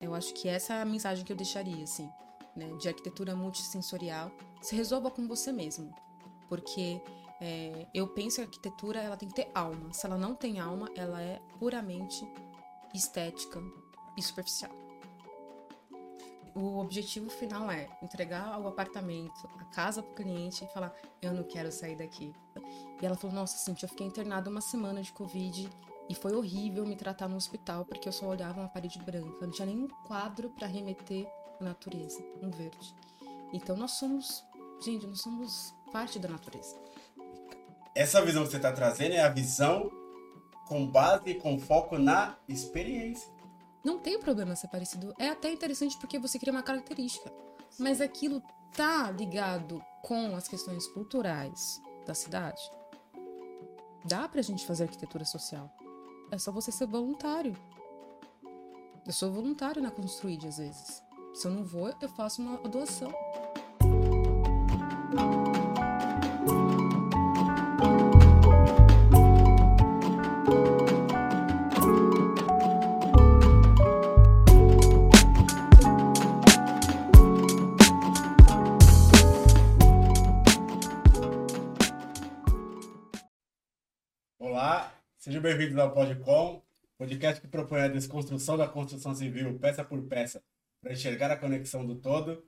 Eu acho que essa é a mensagem que eu deixaria, assim, né? De arquitetura multissensorial. Se resolva com você mesmo. Porque é, eu penso que a arquitetura ela tem que ter alma. Se ela não tem alma, ela é puramente estética e superficial. O objetivo final é entregar o apartamento, a casa para o cliente e falar: Eu não quero sair daqui. E ela falou: Nossa, Cintia, eu fiquei internada uma semana de Covid e foi horrível me tratar no hospital porque eu só olhava uma parede branca, não tinha nenhum quadro para remeter à natureza, um verde. Então nós somos, gente, nós somos parte da natureza. Essa visão que você está trazendo é a visão com base, com foco na experiência. Não tem problema ser parecido. É até interessante porque você cria uma característica. Mas aquilo tá ligado com as questões culturais da cidade. Dá pra gente fazer arquitetura social. É só você ser voluntário. Eu sou voluntário na Construid às vezes. Se eu não vou, eu faço uma doação. Sejam bem-vindos ao Podcom, podcast que propõe a desconstrução da construção civil, peça por peça, para enxergar a conexão do todo.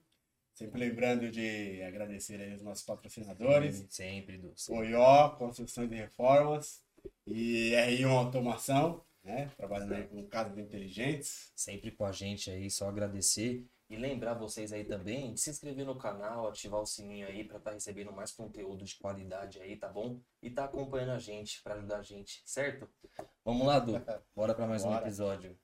Sempre lembrando de agradecer aí os nossos patrocinadores. Sim, sempre, do OIO, Construções e Reformas, e R1 Automação, né? Trabalhando aí com casas inteligentes. Sempre com a gente aí, só agradecer. E lembrar vocês aí também de se inscrever no canal, ativar o sininho aí para estar tá recebendo mais conteúdo de qualidade aí, tá bom? E tá acompanhando a gente para ajudar a gente, certo? Vamos lá, Du. Bora para mais Bora. um episódio.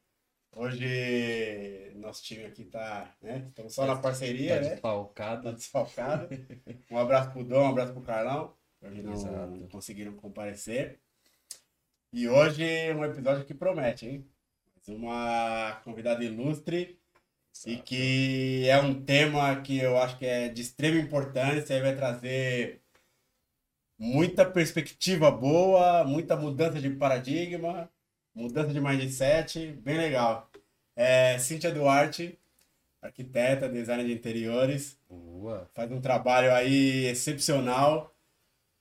Hoje nosso time aqui tá, né? Estamos só tá, na parceria, tá né? Desfalcado. Tá desfalcado. um abraço pro Dom, um abraço pro Carlão. Hoje não, não conseguiram comparecer. E hoje um episódio que promete, hein? Uma convidada ilustre e que é um tema que eu acho que é de extrema importância e vai trazer muita perspectiva boa, muita mudança de paradigma, mudança de mindset, bem legal. É, Cíntia Duarte, arquiteta, designer de interiores, Boa. faz um trabalho aí excepcional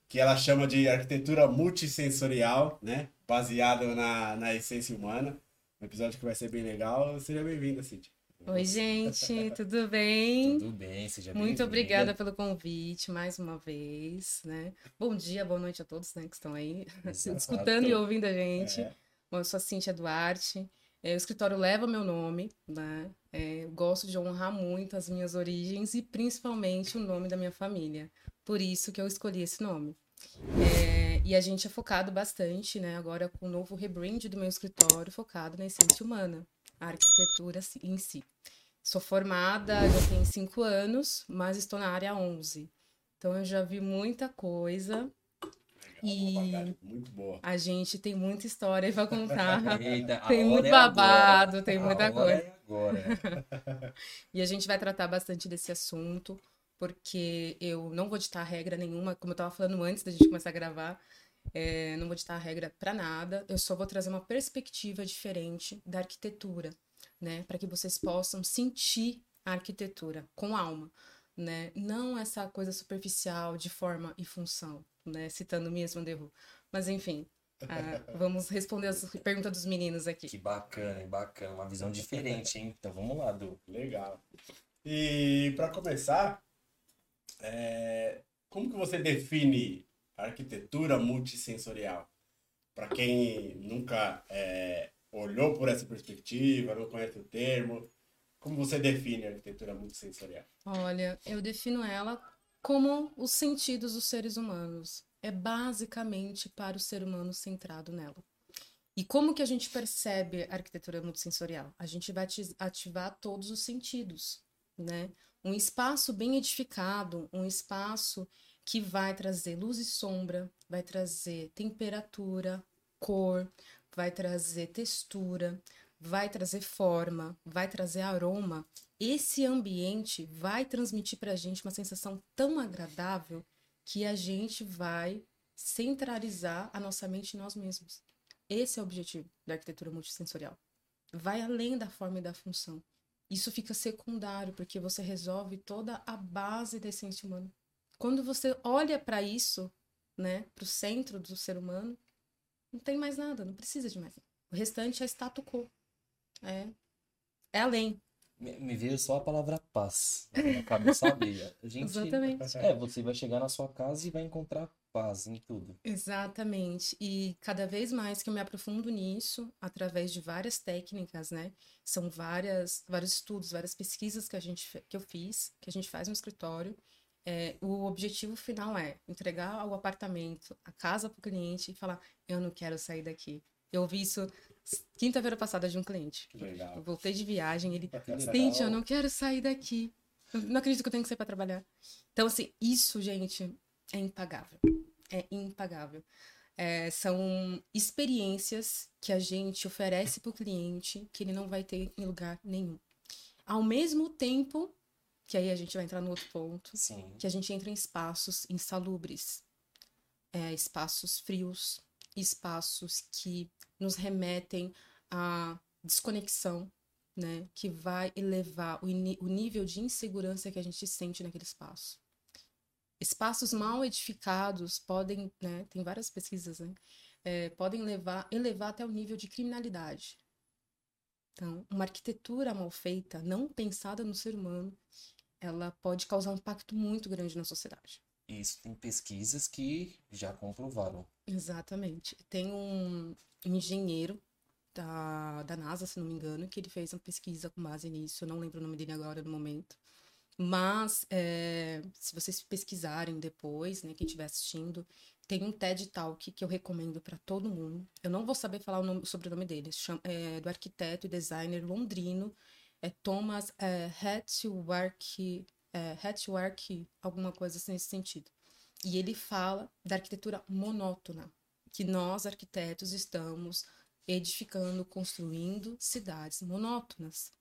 que ela chama de arquitetura multissensorial, né? Baseado na, na essência humana. Um episódio que vai ser bem legal. Seja bem-vinda, Cíntia. Oi, gente, tudo bem? Tudo bem, seja Muito obrigada pelo convite mais uma vez, né? Bom dia, boa noite a todos né, que estão aí Exato. escutando e ouvindo a gente. É. Bom, eu sou a Cíntia Duarte, é, o escritório leva meu nome, né? É, eu gosto de honrar muito as minhas origens e principalmente o nome da minha família. Por isso que eu escolhi esse nome. É, e a gente é focado bastante, né? Agora com o novo rebrand do meu escritório, focado na essência humana a arquitetura em si. Sou formada, já tenho cinco anos, mas estou na área 11. Então eu já vi muita coisa. Legal, e a gente tem muita história para contar. Eita, tem muito é babado, tem muita a coisa. É agora. e a gente vai tratar bastante desse assunto, porque eu não vou ditar regra nenhuma, como eu estava falando antes da gente começar a gravar. É, não vou ditar regra para nada, eu só vou trazer uma perspectiva diferente da arquitetura, né? Para que vocês possam sentir a arquitetura com alma, né? Não essa coisa superficial de forma e função, né? Citando mesmo Derru. Mas enfim, uh, vamos responder as perguntas dos meninos aqui. Que bacana, bacana, uma visão diferente, hein? Então vamos lá, Du. Legal. E para começar, é... como que você define arquitetura multissensorial. Para quem nunca é, olhou por essa perspectiva, não conhece o termo, como você define a arquitetura multissensorial? Olha, eu defino ela como os sentidos dos seres humanos. É basicamente para o ser humano centrado nela. E como que a gente percebe a arquitetura multissensorial? A gente vai ativar todos os sentidos, né? Um espaço bem edificado, um espaço que vai trazer luz e sombra, vai trazer temperatura, cor, vai trazer textura, vai trazer forma, vai trazer aroma. Esse ambiente vai transmitir para a gente uma sensação tão agradável que a gente vai centralizar a nossa mente em nós mesmos. Esse é o objetivo da arquitetura multissensorial. Vai além da forma e da função. isso fica secundário, porque você resolve toda a base da essência humana. Quando você olha para isso, né, para o centro do ser humano, não tem mais nada, não precisa de mais. O restante é status quo. É, é além. Me, me veio só a palavra paz na cabeça abelha. A gente, Exatamente. É, você vai chegar na sua casa e vai encontrar paz em tudo. Exatamente. E cada vez mais que eu me aprofundo nisso, através de várias técnicas, né? São várias, vários estudos, várias pesquisas que a gente que eu fiz, que a gente faz no escritório. É, o objetivo final é entregar o apartamento, a casa para o cliente e falar: eu não quero sair daqui. Eu ouvi isso quinta-feira passada de um cliente. Legal. Eu voltei de viagem, ele, Cintia, eu não quero sair daqui. Eu não acredito que eu tenho que sair para trabalhar. Então, assim, isso, gente, é impagável. É impagável. É, são experiências que a gente oferece para o cliente que ele não vai ter em lugar nenhum. Ao mesmo tempo, que aí a gente vai entrar no outro ponto, Sim. que a gente entra em espaços insalubres, é, espaços frios, espaços que nos remetem à desconexão, né? Que vai elevar o, o nível de insegurança que a gente sente naquele espaço. Espaços mal edificados podem, né? Tem várias pesquisas, né? É, podem levar, elevar até o nível de criminalidade. Então, uma arquitetura mal feita, não pensada no ser humano, ela pode causar um impacto muito grande na sociedade. Isso tem pesquisas que já comprovaram. Exatamente. Tem um engenheiro da, da NASA, se não me engano, que ele fez uma pesquisa com base nisso. Eu não lembro o nome dele agora no momento. Mas, é, se vocês pesquisarem depois, né, quem estiver assistindo, tem um TED Talk que eu recomendo para todo mundo. Eu não vou saber falar o, nome, o sobrenome dele. Chama, é, do arquiteto e designer londrino, é Thomas é, Hatchwork, é, alguma coisa assim nesse sentido. E ele fala da arquitetura monótona, que nós, arquitetos, estamos edificando, construindo cidades monótonas.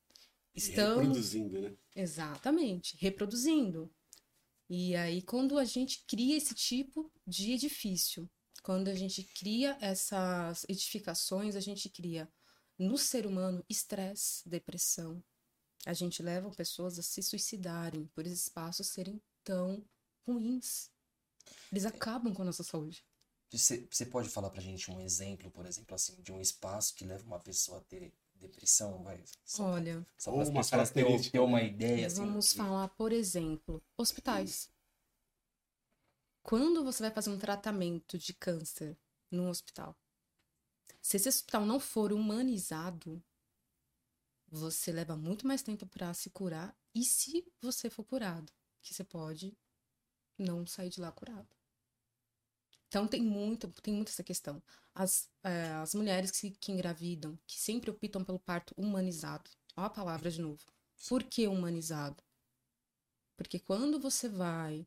Estamos... Reproduzindo, né? Exatamente, reproduzindo. E aí, quando a gente cria esse tipo de edifício, quando a gente cria essas edificações, a gente cria no ser humano estresse, depressão. A gente leva pessoas a se suicidarem por esses espaços serem tão ruins. Eles acabam com a nossa saúde. Você, você pode falar pra gente um exemplo, por exemplo, assim, de um espaço que leva uma pessoa a ter depressão, vai? Só Olha, só para as pessoas ter, ter uma ideia. Assim, vamos assim, falar, por exemplo, hospitais. Quando você vai fazer um tratamento de câncer num hospital, se esse hospital não for humanizado, você leva muito mais tempo para se curar. E se você for curado, que você pode não sair de lá curado. Então tem muito, tem muito essa questão. As, é, as mulheres que, que engravidam, que sempre optam pelo parto humanizado. Olha a palavra de novo. Por que humanizado? Porque quando você vai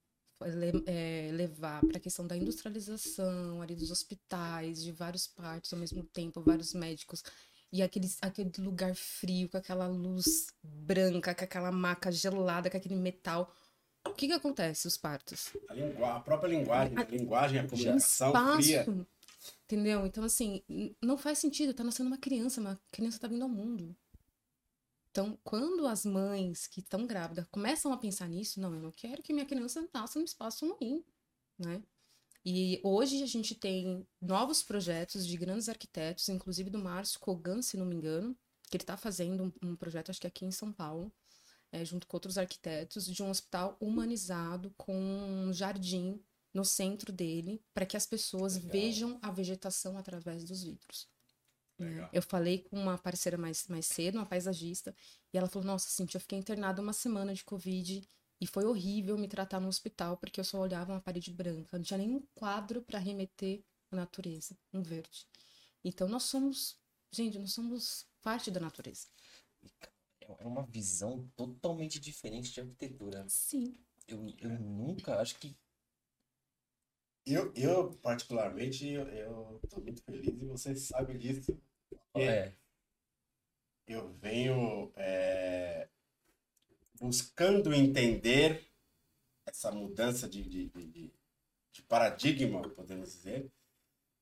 levar para a questão da industrialização ali dos hospitais, de vários partos ao mesmo tempo, vários médicos, e aquele, aquele lugar frio, com aquela luz branca, com aquela maca gelada, com aquele metal o que que acontece os partos? A, a própria linguagem, a, a linguagem, a comunicação espaço, fria. Entendeu? Então, assim, não faz sentido. Tá nascendo uma criança, uma criança tá vindo ao mundo. Então, quando as mães que estão grávidas começam a pensar nisso, não, eu não quero que minha criança nasça num espaço ruim, né? E hoje a gente tem novos projetos de grandes arquitetos, inclusive do Márcio Kogan, se não me engano, que ele está fazendo um, um projeto, acho que aqui em São Paulo, é, junto com outros arquitetos, de um hospital humanizado com um jardim no centro dele, para que as pessoas Legal. vejam a vegetação através dos vidros. É, eu falei com uma parceira mais, mais cedo, uma paisagista, e ela falou: Nossa, Cintia, eu fiquei internada uma semana de Covid e foi horrível me tratar no hospital porque eu só olhava uma parede branca, não tinha nenhum quadro para remeter à natureza, um verde. Então nós somos, gente, nós somos parte da natureza é uma visão totalmente diferente de arquitetura. Sim. Eu, eu nunca, acho que. Eu, eu particularmente, eu, eu tô muito feliz e você sabe disso. É. Eu venho é, buscando entender essa mudança de, de, de, de paradigma, podemos dizer,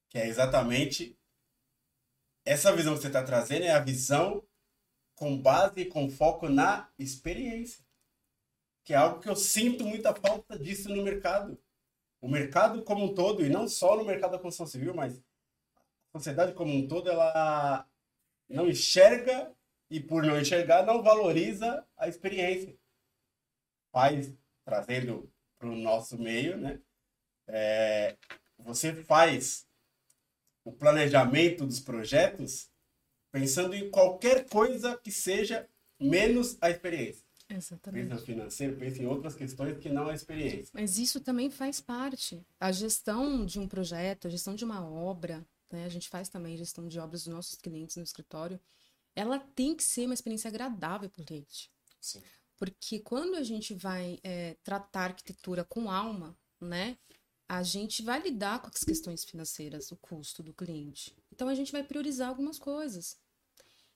que é exatamente essa visão que você está trazendo é a visão com base e com foco na experiência. Que é algo que eu sinto muita falta disso no mercado. O mercado como um todo, e não só no mercado da construção civil, mas sociedade como um todo, ela não enxerga e por não enxergar, não valoriza a experiência. Faz, trazendo para o nosso meio, né? É, você faz o planejamento dos projetos pensando em qualquer coisa que seja menos a experiência. Exatamente. Pensa financeiro, pensa em outras questões que não a experiência. Mas isso também faz parte. A gestão de um projeto, a gestão de uma obra, né? a gente faz também gestão de obras dos nossos clientes no escritório, ela tem que ser uma experiência agradável para o cliente. Sim. Porque quando a gente vai é, tratar arquitetura com alma, né? A gente vai lidar com as questões financeiras, o custo do cliente. Então a gente vai priorizar algumas coisas.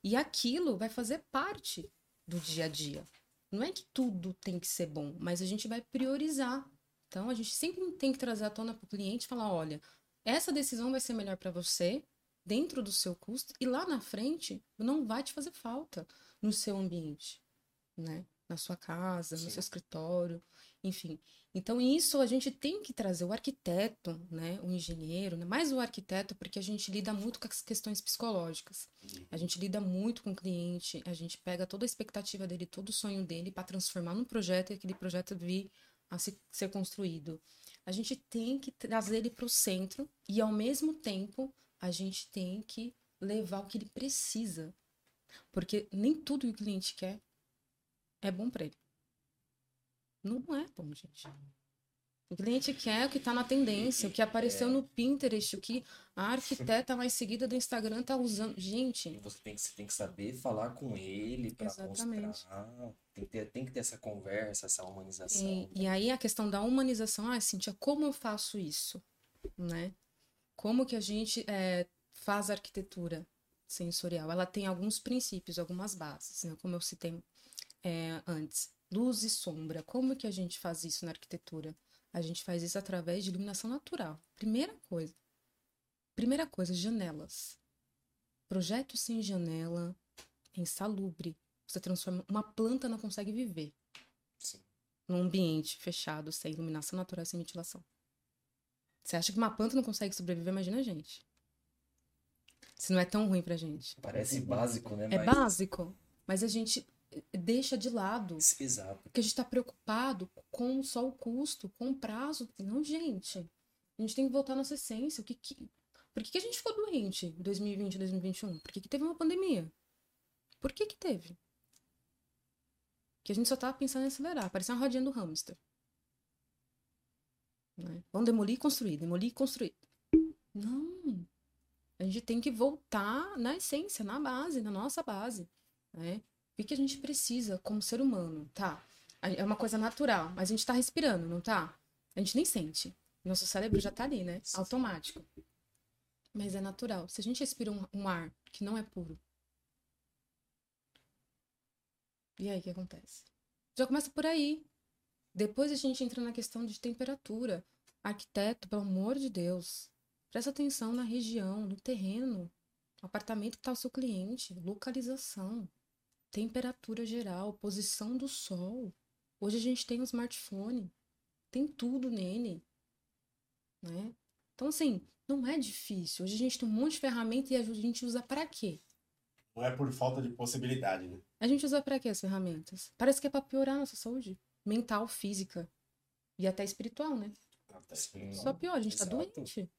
E aquilo vai fazer parte do dia a dia. Não é que tudo tem que ser bom, mas a gente vai priorizar. Então a gente sempre tem que trazer à tona para o cliente e falar: olha, essa decisão vai ser melhor para você, dentro do seu custo, e lá na frente não vai te fazer falta no seu ambiente, né? Na sua casa, Sim. no seu escritório, enfim. Então, isso a gente tem que trazer o arquiteto, né? O engenheiro, né? mais o arquiteto, porque a gente lida muito com as questões psicológicas. A gente lida muito com o cliente, a gente pega toda a expectativa dele, todo o sonho dele para transformar num projeto e aquele projeto vir a se, ser construído. A gente tem que trazer ele para o centro e, ao mesmo tempo, a gente tem que levar o que ele precisa. Porque nem tudo que o cliente quer é bom para ele. Não é bom, gente. O cliente quer o que está na tendência, o que apareceu no Pinterest, o que a arquiteta mais seguida do Instagram está usando. Gente. Você tem, que, você tem que saber falar com ele para mostrar. Tem que, ter, tem que ter essa conversa, essa humanização. E, e aí a questão da humanização, ah, Cintia, como eu faço isso? Né? Como que a gente é, faz arquitetura sensorial? Ela tem alguns princípios, algumas bases, né? como eu citei é, antes luz e sombra. Como que a gente faz isso na arquitetura? A gente faz isso através de iluminação natural. Primeira coisa. Primeira coisa, janelas. Projeto sem janela é insalubre. Você transforma. Uma planta não consegue viver. Sim. Num ambiente fechado, sem iluminação natural, sem ventilação. Você acha que uma planta não consegue sobreviver? Imagina a gente. Se não é tão ruim pra gente. Parece básico, né? É mas... básico. Mas a gente deixa de lado. Exato. Porque a gente está preocupado com só o custo, com o prazo. Não, gente. A gente tem que voltar à nossa essência. O que, que... Por que, que a gente ficou doente em 2020, 2021? Por que, que teve uma pandemia? Por que que teve? Que a gente só tava pensando em acelerar. Parecia uma rodinha do hamster. Né? Vamos demolir e construir, demolir e construir. Não. A gente tem que voltar na essência, na base, na nossa base. Né? O que a gente precisa como ser humano, tá? É uma coisa natural, mas a gente tá respirando, não tá? A gente nem sente. Nosso cérebro já tá ali, né? Automático. Mas é natural. Se a gente respira um, um ar que não é puro. E aí, o que acontece? Já começa por aí. Depois a gente entra na questão de temperatura. Arquiteto, pelo amor de Deus, presta atenção na região, no terreno, no apartamento que está o seu cliente, localização temperatura geral, posição do sol. Hoje a gente tem um smartphone, tem tudo nele, né? Então assim, não é difícil. Hoje a gente tem um monte de ferramenta e a gente usa para quê? Não é por falta de possibilidade, né? A gente usa para quê as ferramentas? Parece que é para piorar a nossa saúde mental, física e até espiritual, né? Até sim. Só pior, a gente tá Exato. tá doente.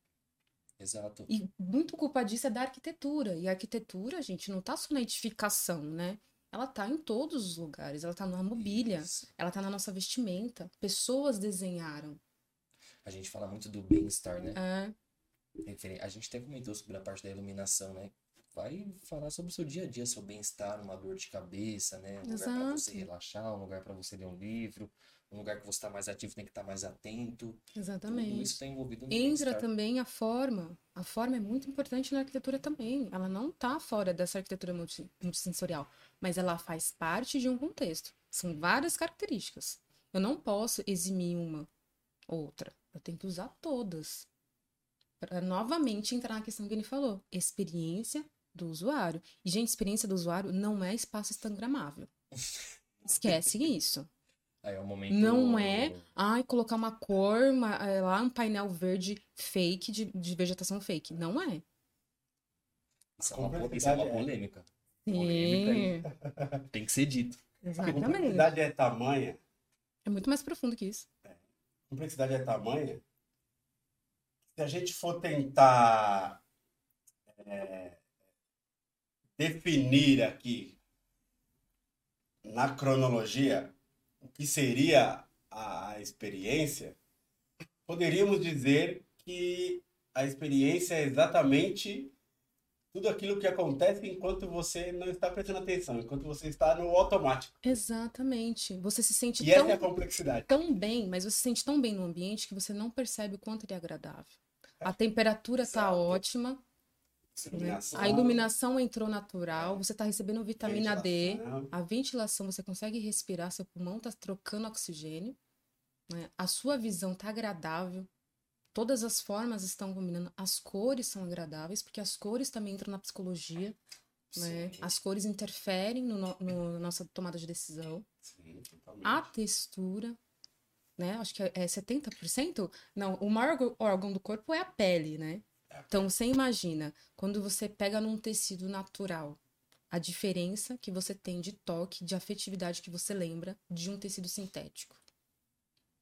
Exato. E muito culpa disso é da arquitetura. E a arquitetura, gente, não tá só na edificação, né? ela tá em todos os lugares. Ela tá na mobília, Isso. ela tá na nossa vestimenta. Pessoas desenharam. A gente fala muito do bem-estar, né? É. A gente até comentou sobre a parte da iluminação, né? Vai falar sobre o seu dia a dia, seu bem-estar, uma dor de cabeça, né? Um Exato. lugar para você relaxar, um lugar para você ler um livro, um lugar que você está mais ativo tem que estar tá mais atento. Exatamente. Tudo isso está envolvido no Entra também a forma. A forma é muito importante na arquitetura também. Ela não está fora dessa arquitetura multissensorial, mas ela faz parte de um contexto. São várias características. Eu não posso eximir uma outra. Eu tenho que usar todas. Para novamente entrar na questão que ele falou: experiência do usuário. E, gente, experiência do usuário não é espaço instagramável. Esquece isso. Aí é o momento... Não é, ai, colocar uma cor, uma, é, lá um painel verde fake, de, de vegetação fake. Não é. Isso é uma, isso é uma polêmica. Sim. Tem que ser dito. A Exatamente. complexidade é tamanha. É muito mais profundo que isso. A complexidade é tamanha. Se a gente for tentar é, definir aqui na cronologia o que seria a experiência, poderíamos dizer que a experiência é exatamente tudo aquilo que acontece enquanto você não está prestando atenção, enquanto você está no automático. Exatamente. Você se sente E tão, essa é a complexidade. tão bem, mas você se sente tão bem no ambiente que você não percebe o quanto ele é agradável. A temperatura tá Exato. ótima? Iluminação, a iluminação entrou natural, você tá recebendo vitamina D, ventilação. a ventilação, você consegue respirar, seu pulmão tá trocando oxigênio, né? A sua visão tá agradável, todas as formas estão combinando, as cores são agradáveis, porque as cores também entram na psicologia, né? As cores interferem no, no- no- na nossa tomada de decisão. Sim. A textura, né? Acho que é é 70%? Não, o maior órgão do corpo é a pele, né? Então, você imagina, quando você pega num tecido natural, a diferença que você tem de toque, de afetividade que você lembra de um tecido sintético.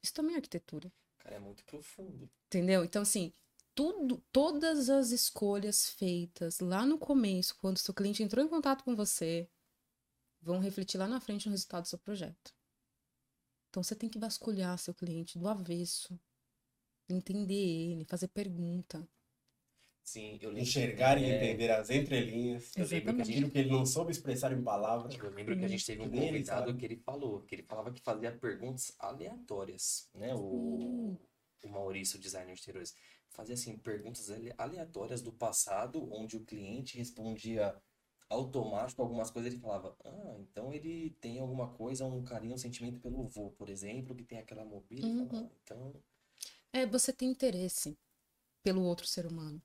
Isso também é arquitetura. Cara, é muito profundo. Entendeu? Então, assim, tudo, todas as escolhas feitas lá no começo, quando o seu cliente entrou em contato com você, vão refletir lá na frente no resultado do seu projeto. Então, você tem que vasculhar seu cliente do avesso, entender ele, fazer pergunta. Sim, eu lembro. Enxergar e É, entender as entrelinhas, Eu lembro que aquilo que ele não soube expressar em palavras. Eu lembro que a gente teve um Que convidado que ele falou, que ele falava que fazia perguntas aleatórias, né? O, o Maurício, designer de interiores, fazia assim, perguntas ale- aleatórias do passado, onde o cliente respondia automático algumas coisas, ele falava, ah, então ele tem alguma coisa, um carinho, um sentimento pelo vô, por exemplo, que tem aquela mobília, Uhum. "Ah, então, É, você tem interesse pelo outro ser humano,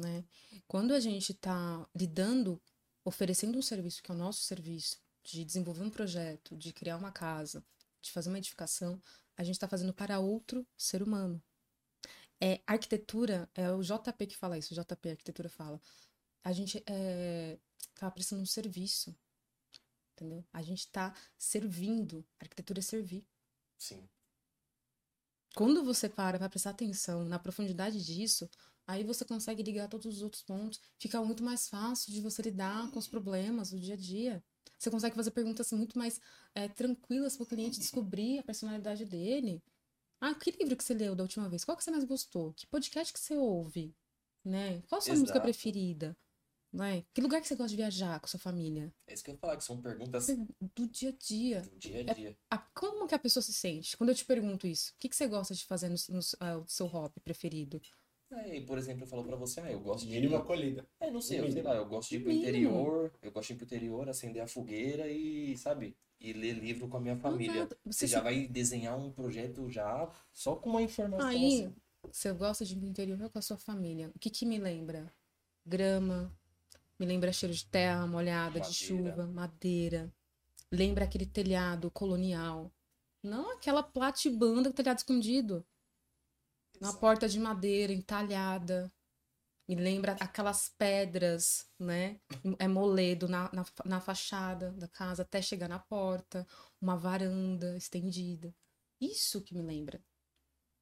né? Quando a gente está lidando, oferecendo um serviço que é o nosso serviço, de desenvolver um projeto, de criar uma casa, de fazer uma edificação, a gente está fazendo para outro ser humano. É, arquitetura, é o JP que fala isso, o JP, a arquitetura fala. A gente é, tá prestando um serviço, entendeu? A gente está servindo. A arquitetura é servir. sim, Quando você para para prestar atenção na profundidade disso, aí você consegue ligar todos os outros pontos. Fica muito mais fácil de você lidar com os problemas do dia a dia. Você consegue fazer perguntas muito mais eh, tranquilas para o cliente descobrir a personalidade dele. Ah, que livro que você leu da última vez? Qual que você mais gostou? Que podcast que você ouve? Né? Qual a sua música Exato. preferida? Né? Que lugar que você gosta de viajar com sua família? é isso que eu ia falar, que são perguntas Do dia a dia. do dia a dia. A- como que a pessoa se sente? Quando eu te pergunto isso, o que, que você gosta de fazer no, no ah, seu hobby preferido? É, e, por exemplo, eu falo pra você, ah, eu gosto de Mínima acolhida. É, não sei, eu sei lá, eu gosto de ir pro Mínimo. interior, eu gosto de ir pro interior, acender a fogueira e, sabe, e ler livro com a minha família. Você Você já se- vai desenhar um projeto já só com uma informação Aí, assim. você gosta de ir pro interior com a sua família. O que que me lembra? Grama, me lembra cheiro de terra molhada, de Madeira. chuva, madeira. Lembra aquele telhado colonial. Não aquela platibanda com telhado escondido. Uma porta de madeira entalhada. Me lembra aquelas pedras, né? É moledo na, na, na fachada da casa até chegar na porta. Uma varanda estendida. Isso que me lembra.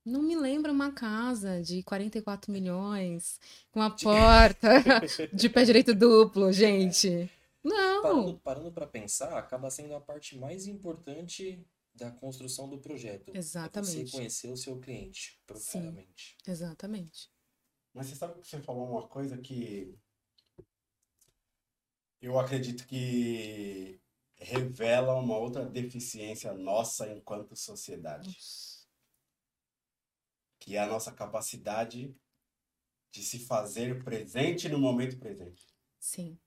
Não me lembra uma casa de 44 milhões com a porta de pé direito duplo, gente. Não. Parando, parando para pensar, acaba sendo a parte mais importante da construção do projeto. É Exatamente. você conhecer o seu cliente profundamente. Exatamente. Mas você sabe que você falou uma coisa que eu acredito que revela uma outra deficiência nossa enquanto sociedade, Nossa. que é a nossa capacidade de se fazer presente no momento presente. Sim.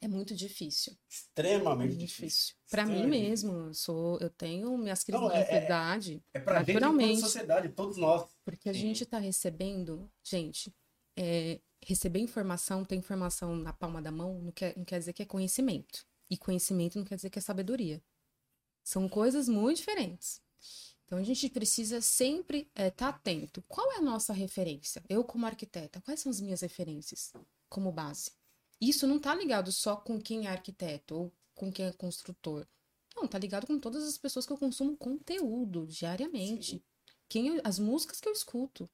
É muito difícil. Extremamente Muito difícil. difícil. Pra mim mesmo, eu sou, eu tenho minhas crises Não, de é- é- ansiedade, É pra gente enquanto Naturalmente. sociedade, todos nós. porque a Sim. gente tá recebendo, gente, é, receber informação, ter informação na palma da mão, não quer, não quer dizer que é conhecimento. E conhecimento não quer dizer que é sabedoria. São coisas muito diferentes. Então a gente precisa sempre estar é, tá atento. Qual é a nossa referência? Eu, como arquiteta, quais são as minhas referências como base? Isso não está ligado só com quem é arquiteto ou com quem é construtor. Não, tá ligado com todas as pessoas que eu consumo conteúdo diariamente. Quem eu, as músicas que eu escuto,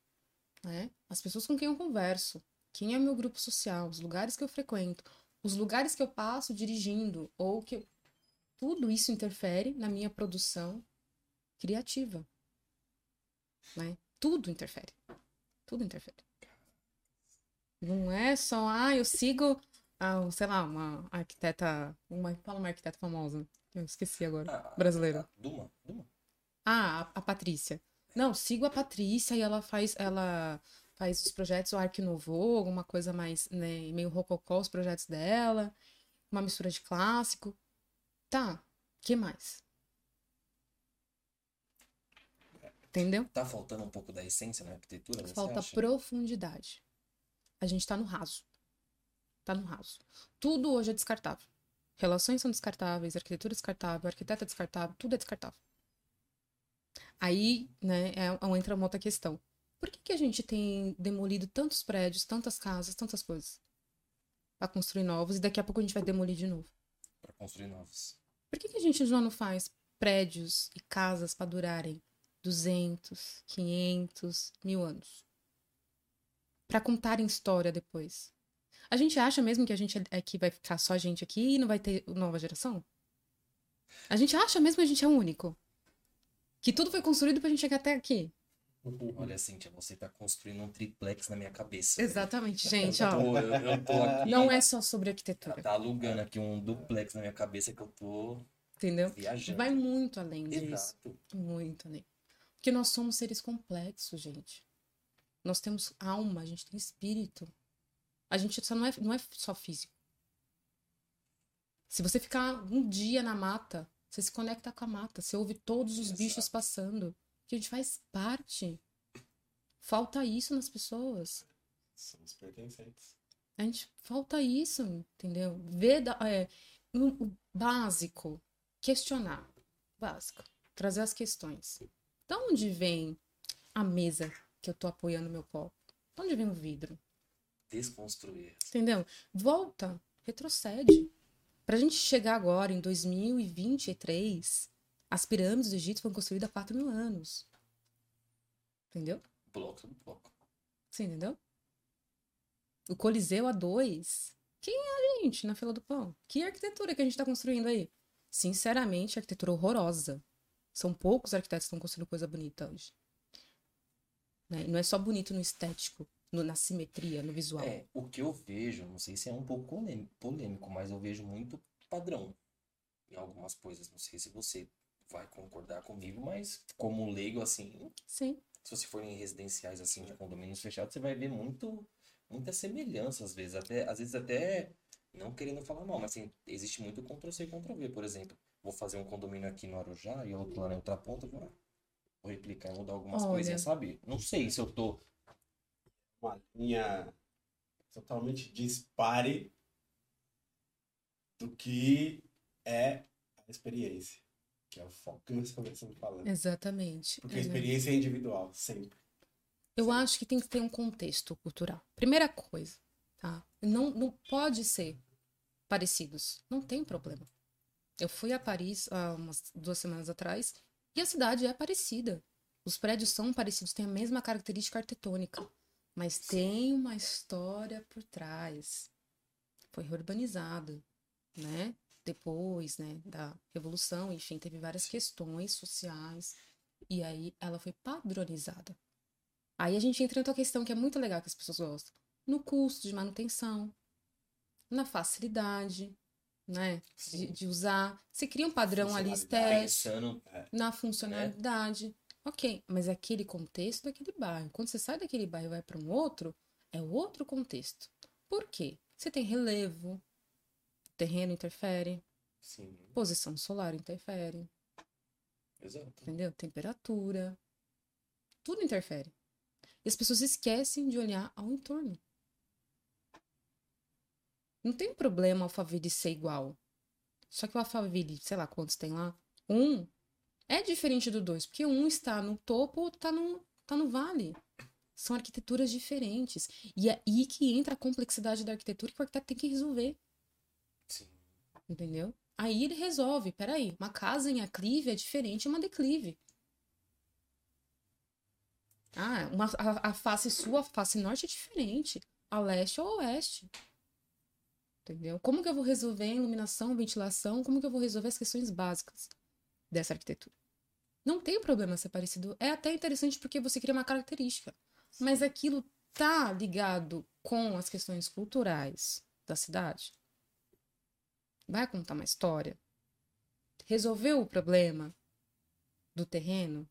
né? As pessoas com quem eu converso, quem é meu grupo social, os lugares que eu frequento, os lugares que eu passo dirigindo ou que eu... tudo isso interfere na minha produção criativa. Né? Tudo interfere. Tudo interfere. Não é só, ah, eu sigo, ah, sei lá, uma arquiteta, uma, fala uma arquiteta famosa. Eu esqueci agora. Ah, brasileira. Duma, Duma. Ah, a, a, Patrícia. Não, sigo a Patrícia e ela faz, ela faz os projetos o Arque Novo, alguma coisa mais, né, meio rococó, os projetos dela, uma mistura de clássico. Tá, que mais? Entendeu? Tá faltando um pouco da essência na arquitetura? Falta profundidade. A gente tá no raso. Tá no raso. Tudo hoje é descartável. Relações são descartáveis, arquitetura é descartável, arquiteto é descartável, tudo é descartável. Aí, né, é, é entra uma outra questão. Por que, que a gente tem demolido tantos prédios, tantas casas, tantas coisas? Para construir novos e daqui a pouco a gente vai demolir de novo. Para construir novos. Por que, que a gente já não faz prédios e casas para durarem 200, 500, mil anos? Para contarem história depois. A gente acha mesmo que a gente é que vai ficar só a gente aqui e não vai ter nova geração? A gente acha mesmo que a gente é único? Que tudo foi construído pra gente chegar até aqui? Olha, Cíntia, você tá construindo um triplex na minha cabeça. Exatamente, gente, ó. Tô, eu, eu tô aqui, não é só sobre arquitetura. Tá alugando aqui um duplex na minha cabeça que eu tô Entendeu? viajando. Vai muito além disso. Exato. Muito além. Porque nós somos seres complexos, gente. Nós temos alma, a gente tem espírito. A gente só não é, não é só físico. Se você ficar um dia na mata, você se conecta com a mata, você ouve todos os Exato. bichos passando. Que a gente faz parte. Falta isso nas pessoas. Somos pertencentes. A gente falta isso, entendeu? Ver é, o básico, questionar. Básico. Trazer as questões. De onde vem a mesa que eu tô apoiando meu copo? De onde vem o vidro? Desconstruir. Entendeu? Volta, retrocede. Pra gente chegar agora, em 2023, as pirâmides do Egito foram construídas há 4 mil anos. Entendeu? Bloco sobre bloco. Você entendeu? O Coliseu a 2. Quem é a gente na fila do pão? Que arquitetura que a gente tá construindo aí? Sinceramente, arquitetura horrorosa. São poucos arquitetos que estão construindo coisa bonita hoje. Né? Não é só bonito no estético no, na simetria, no visual. É, o que eu vejo, não sei se é um pouco polêmico, mas eu vejo muito padrão em algumas coisas. Não sei se você vai concordar comigo, mas como leigo, assim. Sim. Se você for em residenciais, assim, de condomínios fechados, você vai ver muito, muita semelhança, às vezes. Até, às vezes, até. Não querendo falar mal, mas assim, existe muito Ctrl-C e Ctrl-V, por exemplo. Vou fazer um condomínio aqui no Arujá e outro lá na outra ponta, vou, vou replicar e mudar algumas Olha. coisinhas, sabe? Não sei se eu tô uma linha totalmente dispare do que é a experiência, que é o foco que nós começamos falando. Exatamente. Porque a experiência é individual, sempre. Eu sempre. acho que tem que ter um contexto cultural. Primeira coisa, tá? Não, não pode ser parecidos. Não tem problema. Eu fui a Paris há umas duas semanas atrás e a cidade é parecida. Os prédios são parecidos, têm a mesma característica arquitetônica. Mas tem uma história por trás. Foi reurbanizado, né? Depois, né, da revolução, enfim, teve várias questões sociais e aí ela foi padronizada. Aí a gente entra em outra questão que é muito legal que as pessoas gostam, no custo de manutenção, na facilidade, né, de, de usar. Você cria um padrão ali estético, na funcionalidade. É. Ok, mas aquele contexto daquele bairro. Quando você sai daquele bairro e vai para um outro, é outro contexto. Por quê? Você tem relevo, terreno interfere, Sim. posição solar interfere. Exato. Entendeu? Temperatura. Tudo interfere. E as pessoas esquecem de olhar ao entorno. Não tem problema o Alphaville ser igual. Só que o Alphaville, sei lá quantos tem lá, um é diferente do dois, porque um está no topo, outro está no, tá no vale. São arquiteturas diferentes. E é aí que entra a complexidade da arquitetura que o arquiteto tem que resolver. Sim. Entendeu? Aí ele resolve, peraí, uma casa em aclive é diferente de uma declive. Ah, uma, a, a face sul, a face norte é diferente. A leste ou a oeste. Entendeu? Como que eu vou resolver a iluminação, ventilação? Como que eu vou resolver as questões básicas dessa arquitetura? Não tem problema ser parecido. É até interessante porque você cria uma característica. Mas aquilo tá ligado com as questões culturais da cidade? Vai contar uma história? Resolveu o problema do terreno?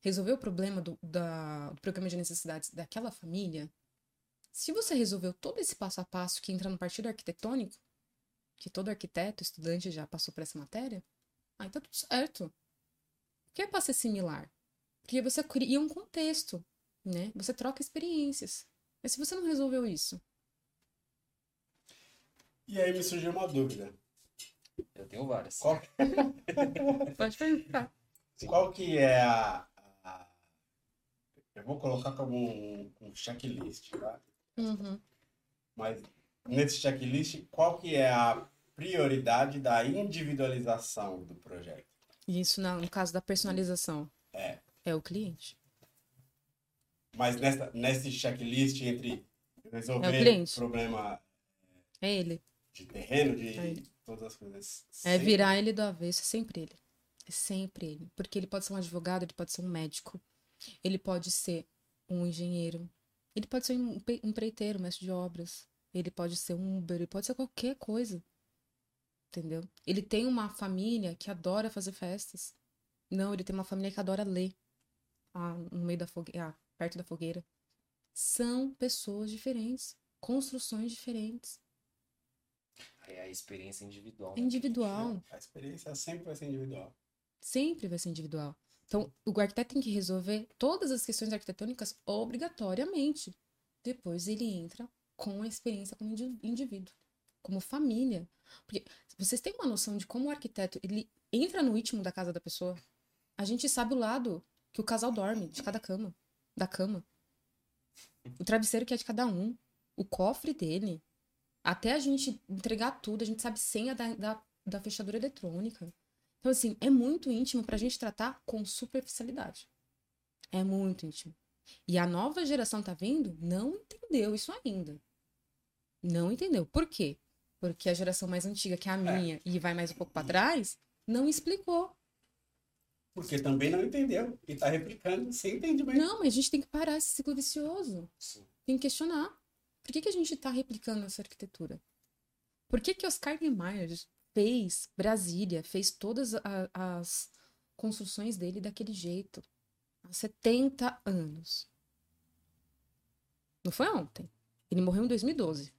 Resolveu o problema do, da, do programa de necessidades daquela família? Se você resolveu todo esse passo a passo que entra no partido arquitetônico, que todo arquiteto, estudante já passou por essa matéria, aí tá tudo certo. Porque é para ser similar? Porque você cria um contexto, né? Você troca experiências. Mas se você não resolveu isso? E aí me surgiu uma dúvida. Eu tenho várias. Qual, Pode perguntar. qual que é a, a- Eu vou colocar como um, um checklist, tá? Uhum. Mas nesse checklist, qual que é a prioridade da individualização do projeto? Isso no caso da personalização. É. É o cliente. Mas nessa, nesse checklist entre resolver É o problema É ele. de terreno, de É todas as coisas. É sempre- virar ele do avesso, é sempre ele. É sempre ele. Porque ele pode ser um advogado, ele pode ser um médico, ele pode ser um engenheiro, ele pode ser um empreiteiro, mestre de obras, ele pode ser um Uber, ele pode ser qualquer coisa. Entendeu? Ele tem uma família que adora fazer festas. Não, ele tem uma família que adora ler. Ah, no meio da fogueira, ah, perto da fogueira. São pessoas diferentes, construções diferentes. Aí é a experiência individual. É né? individual. A experiência sempre vai ser individual. Sempre vai ser individual. Então, o arquiteto tem que resolver todas as questões arquitetônicas obrigatoriamente. Depois ele entra com a experiência como indi- indivíduo, como família. Porque vocês têm uma noção de como o arquiteto ele entra no íntimo da casa da pessoa? A gente sabe o lado que o casal dorme, de cada cama, da cama. O travesseiro que é de cada um, o cofre dele. Até a gente entregar tudo, a gente sabe senha da, da, da fechadura eletrônica. Então, assim, é muito íntimo pra gente tratar com superficialidade. É muito íntimo. E a nova geração tá vindo, não entendeu isso ainda. Não entendeu. Por quê? Porque a geração mais antiga, que é a minha, e vai mais um pouco pra trás, não explicou. Porque também não entendeu. E tá replicando sem entendimento. Não, mas a gente tem que parar esse ciclo vicioso. Sim. Tem que questionar. Por que, que a gente tá replicando essa arquitetura? Por que que Oscar Niemeyer fez Brasília, fez todas a- as construções dele daquele jeito? Há 70 anos. Não foi ontem. Ele morreu em 2012.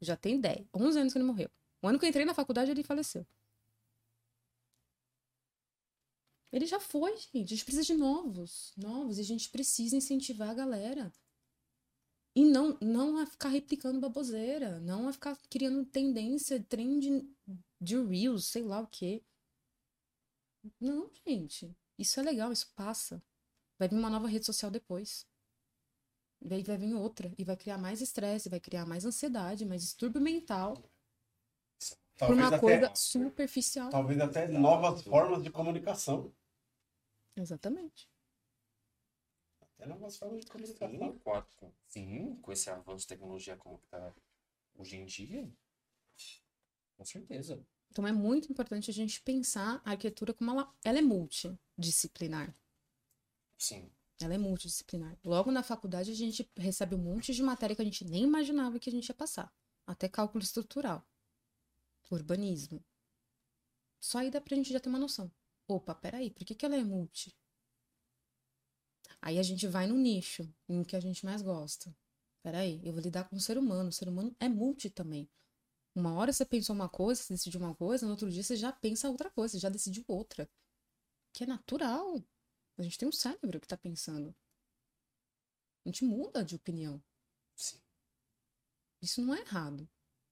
Já tem 10, 11 anos que ele morreu. O ano que eu entrei na faculdade, ele faleceu. Ele já foi, gente. A gente precisa de novos, novos. E a gente precisa incentivar a galera. E não, não a ficar replicando baboseira. Não a ficar criando tendência, trend de Reels, sei lá o quê. Não, gente. Isso é legal, isso passa. Vai vir uma nova rede social depois. Daí vai vir outra. E vai criar mais estresse, vai criar mais ansiedade, mais distúrbio mental. Por Talvez uma até, coisa superficial. talvez até novas formas de comunicação. Exatamente. Até novas formas de comunicação. sim, com esse avanço de tecnologia como que tá hoje em dia. Com certeza. Então é muito importante a gente pensar a arquitetura como ela, ela é multidisciplinar. Sim. Ela é multidisciplinar. Logo na faculdade a gente recebe um monte de matéria que a gente nem imaginava que a gente ia passar. Até cálculo estrutural. Urbanismo. Só aí dá pra gente já ter uma noção. Opa, peraí, por que, que ela é multi? Aí a gente vai no nicho, em que a gente mais gosta. Peraí, eu vou lidar com o ser humano. O ser humano é multi também. Uma hora você pensou uma coisa, você decidiu uma coisa, no outro dia você já pensa outra coisa, você já decidiu outra. Que é natural. A gente tem um cérebro que tá pensando. A gente muda de opinião. Sim. Isso não é errado.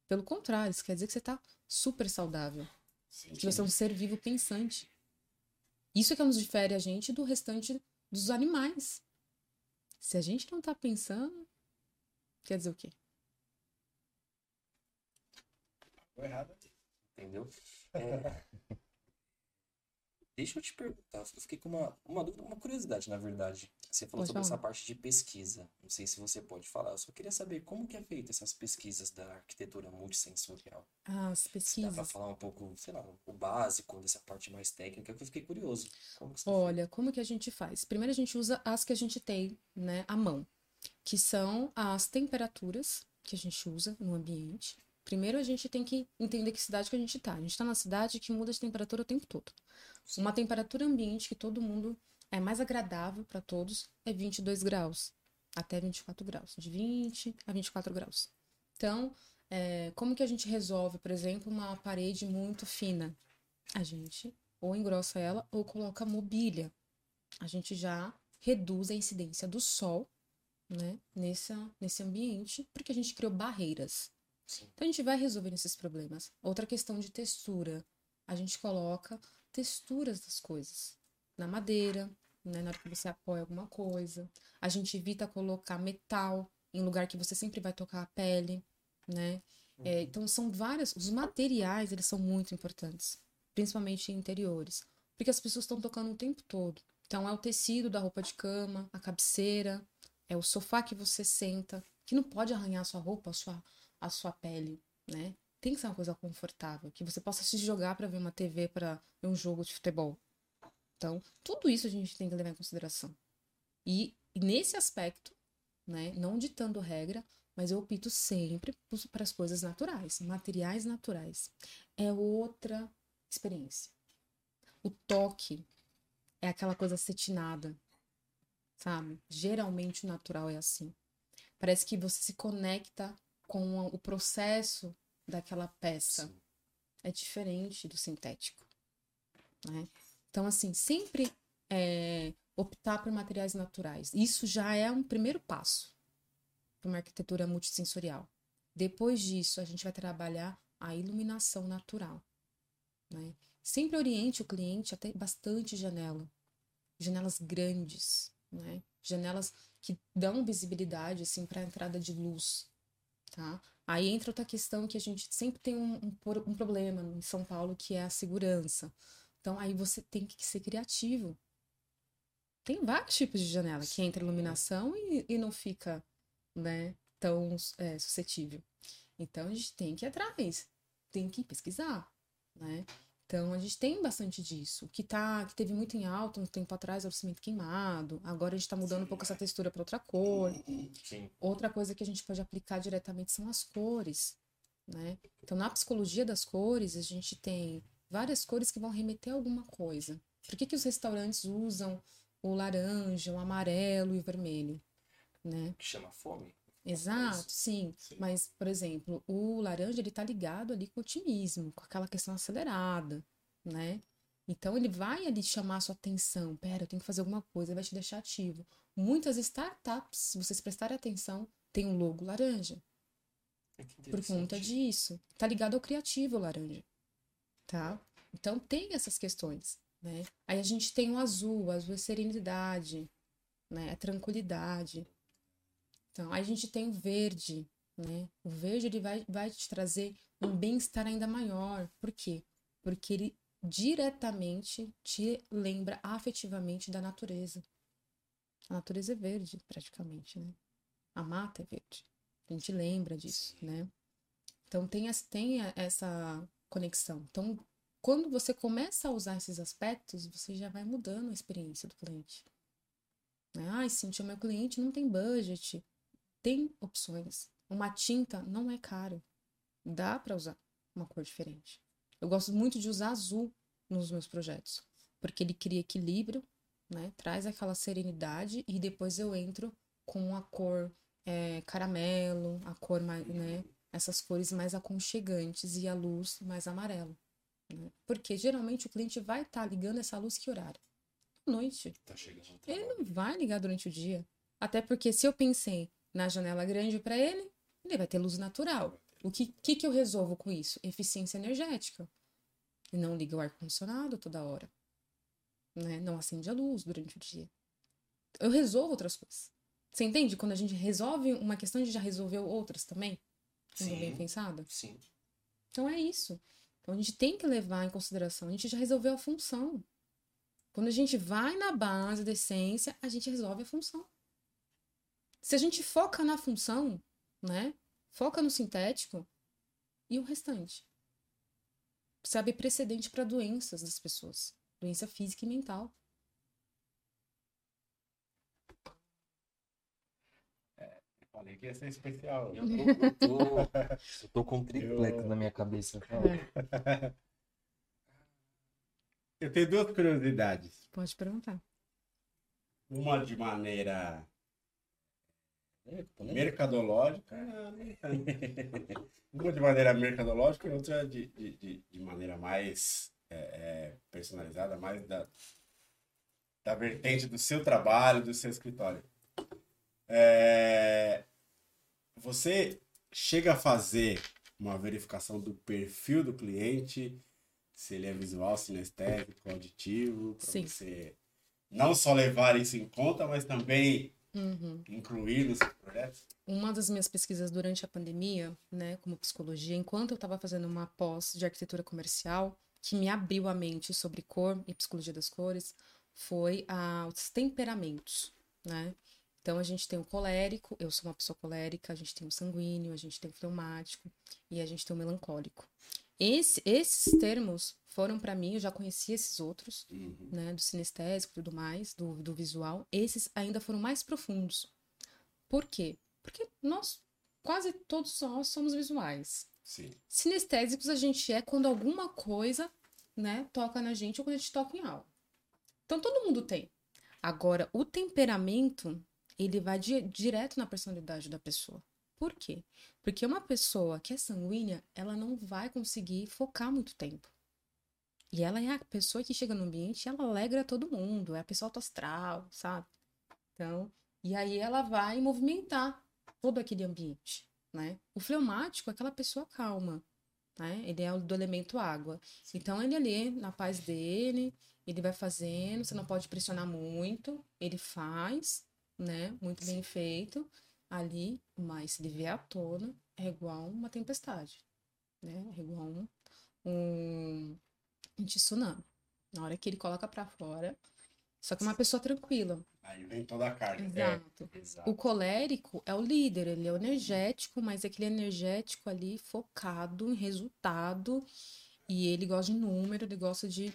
Pelo contrário, isso quer dizer que você está super saudável. Sim, que você é um ser vivo pensante. Isso é que nos difere a gente do restante dos animais. Se a gente não está pensando, quer dizer o quê? errado. Entendeu? É... Deixa eu te perguntar, eu fiquei com uma, uma dúvida, uma curiosidade, na verdade. Você falou sobre falar. essa parte de pesquisa. Não sei se você pode falar. Eu só queria saber como que é feita essas pesquisas da arquitetura multissensorial. Ah, as pesquisas. Se dá para falar um pouco, sei lá, o básico dessa parte mais técnica, que eu fiquei curioso. Como Olha, como que a gente faz? Primeiro a gente usa as que a gente tem, né, à mão, que são as temperaturas que a gente usa no ambiente. Primeiro a gente tem que entender que cidade que a gente está. A gente está numa cidade que muda de temperatura o tempo todo. Sim. Uma temperatura ambiente que todo mundo é mais agradável para todos é 22 graus, até 24 graus, de 20 a 24 graus. Então, é, como que a gente resolve, por exemplo, uma parede muito fina? A gente ou engrossa ela ou coloca mobília. A gente já reduz a incidência do sol né, nessa, nesse ambiente, porque a gente criou barreiras. Sim. Então a gente vai resolvendo esses problemas. Outra questão de textura. A gente coloca texturas das coisas. Na madeira, né, na hora que você apoia alguma coisa. A gente evita colocar metal em lugar que você sempre vai tocar a pele, né? É, uhum. É, então são várias. Os materiais eles são muito importantes, principalmente em interiores, porque as pessoas estão tocando o tempo todo. Então é o tecido da roupa de cama, a cabeceira, é o sofá que você senta, que não pode arranhar a sua roupa, a sua a sua pele, né? Tem que ser uma coisa confortável, que você possa se jogar para ver uma TV, para ver um jogo de futebol. Então, tudo isso a gente tem que levar em consideração. E, e nesse aspecto, né, não ditando regra, mas eu opto sempre para as coisas naturais, materiais naturais. É outra experiência. O toque é aquela coisa cetinada, sabe? Geralmente o natural é assim. Parece que você se conecta com o processo daquela peça. Sim. É diferente do sintético. Né? Então, assim, sempre é, optar por materiais naturais. Isso já é um primeiro passo para uma arquitetura multissensorial. Depois disso, a gente vai trabalhar a iluminação natural. Né? Sempre oriente o cliente a ter bastante janela. Janelas grandes, né? janelas que dão visibilidade assim, para a entrada de luz tá? Aí entra outra questão que a gente sempre tem um, um, um problema em São Paulo, que é a segurança. Então, aí você tem que ser criativo. Tem vários tipos de janela que entra iluminação e, e não fica né, tão é, suscetível. Então, a gente tem que ir atrás, tem que pesquisar, né? Então a gente tem bastante disso. O que tá, que teve muito em alta um tempo atrás é o cimento queimado. Agora a gente está mudando Sim, um pouco essa textura para outra cor. Sim. Outra coisa que a gente pode aplicar diretamente são as cores, né? Então na psicologia das cores a gente tem várias cores que vão remeter a alguma coisa. Por que, que os restaurantes usam o laranja, o amarelo e o vermelho, né? Que chama fome. Exato, sim. sim. Mas, por exemplo, o laranja ele tá ligado ali com o otimismo, com aquela questão acelerada, né? Então ele vai ali chamar a sua atenção. Pera, eu tenho que fazer alguma coisa, vai te deixar ativo. Muitas startups, se vocês prestarem atenção, tem um logo laranja. É por conta disso. Tá ligado ao criativo laranja. Tá? Então tem essas questões, né? Aí a gente tem o azul, o azul é serenidade, né? É tranquilidade. Então, a gente tem o verde, né? O verde ele vai, vai te trazer um bem-estar ainda maior. Por quê? Porque ele diretamente te lembra afetivamente da natureza. A natureza é verde, praticamente, né? A mata é verde. A gente lembra disso, né? Então tem, tem essa conexão. Então, quando você começa a usar esses aspectos, você já vai mudando a experiência do cliente. Né? Ai, Cintia, meu cliente não tem budget tem opções. Uma tinta não é caro. Dá para usar uma cor diferente. Eu gosto muito de usar azul nos meus projetos, porque ele cria equilíbrio, né? Traz aquela serenidade e depois eu entro com a cor é, caramelo, a cor mais, né? Essas cores mais aconchegantes e a luz mais amarelo. Né? Porque geralmente o cliente vai estar tá ligando essa luz que horário? Noite. Tá ele não vai ligar durante o dia. Até porque se eu pensei na janela grande para ele, ele vai ter luz natural. O que, que, que eu resolvo com isso? Eficiência energética. Não liga o ar-condicionado toda hora. Né? Não acende a luz durante o dia. Eu resolvo outras coisas. Você entende? Quando a gente resolve uma questão, a gente já resolveu outras também? Sendo bem pensada? Sim. Então é isso. Então a gente tem que levar em consideração. A gente já resolveu a função. Quando a gente vai na base da essência, a gente resolve a função. Se a gente foca na função, né? Foca no sintético e o restante. Sabe precedente para doenças das pessoas, doença física e mental. É, falei que ia ser especial. Eu tô, eu tô, eu tô com um triplex eu... na minha cabeça. É. Eu tenho duas curiosidades. Pode perguntar. Uma de maneira mercadológica. Uma de maneira mercadológica e outra de, de, de, maneira mais é, é, personalizada, mais da, da vertente do seu trabalho, do seu escritório. É, você chega a fazer uma verificação do perfil do cliente se ele é visual, sinestésico, auditivo, para você não só levar isso em conta, mas também uhum. incluir nos projetos? Uma das minhas pesquisas durante a pandemia, né, como psicologia, enquanto eu estava fazendo uma pós de arquitetura comercial, que me abriu a mente sobre cor e psicologia das cores, foi a, os temperamentos, né? Então a gente tem o colérico, eu sou uma pessoa colérica, a gente tem o sanguíneo, a gente tem o fleumático e a gente tem o melancólico. Esse, esses termos foram para mim, eu já conhecia esses outros, uhum. né, do sinestésico e tudo mais, do, do visual. Esses ainda foram mais profundos. Por quê? Porque nós, quase todos nós, somos visuais. Sim. Sinestésicos a gente é quando alguma coisa, né, toca na gente ou quando a gente toca em algo. Então todo mundo tem. Agora, o temperamento, ele vai di direto na personalidade da pessoa. Por quê? Porque uma pessoa que é sanguínea, ela não vai conseguir focar muito tempo. E ela é a pessoa que chega no ambiente e ela alegra todo mundo, é a pessoa autoastral, sabe? Então, e aí ela vai movimentar todo aquele ambiente, né? O fleumático é aquela pessoa calma, né? Ele é do elemento água. Então, ele ali, na paz dele, ele vai fazendo, você não pode pressionar muito, ele faz, né? Muito bem feito ali, mas se ele vier à tona, é igual uma tempestade, né? É igual um, um, um tsunami. Na hora que ele coloca para fora, só que uma pessoa tranquila. Aí vem toda a carga. Exato. É, exato. O colérico é o líder, ele é o energético, mas é aquele energético ali focado em resultado. E ele gosta de número, ele gosta de.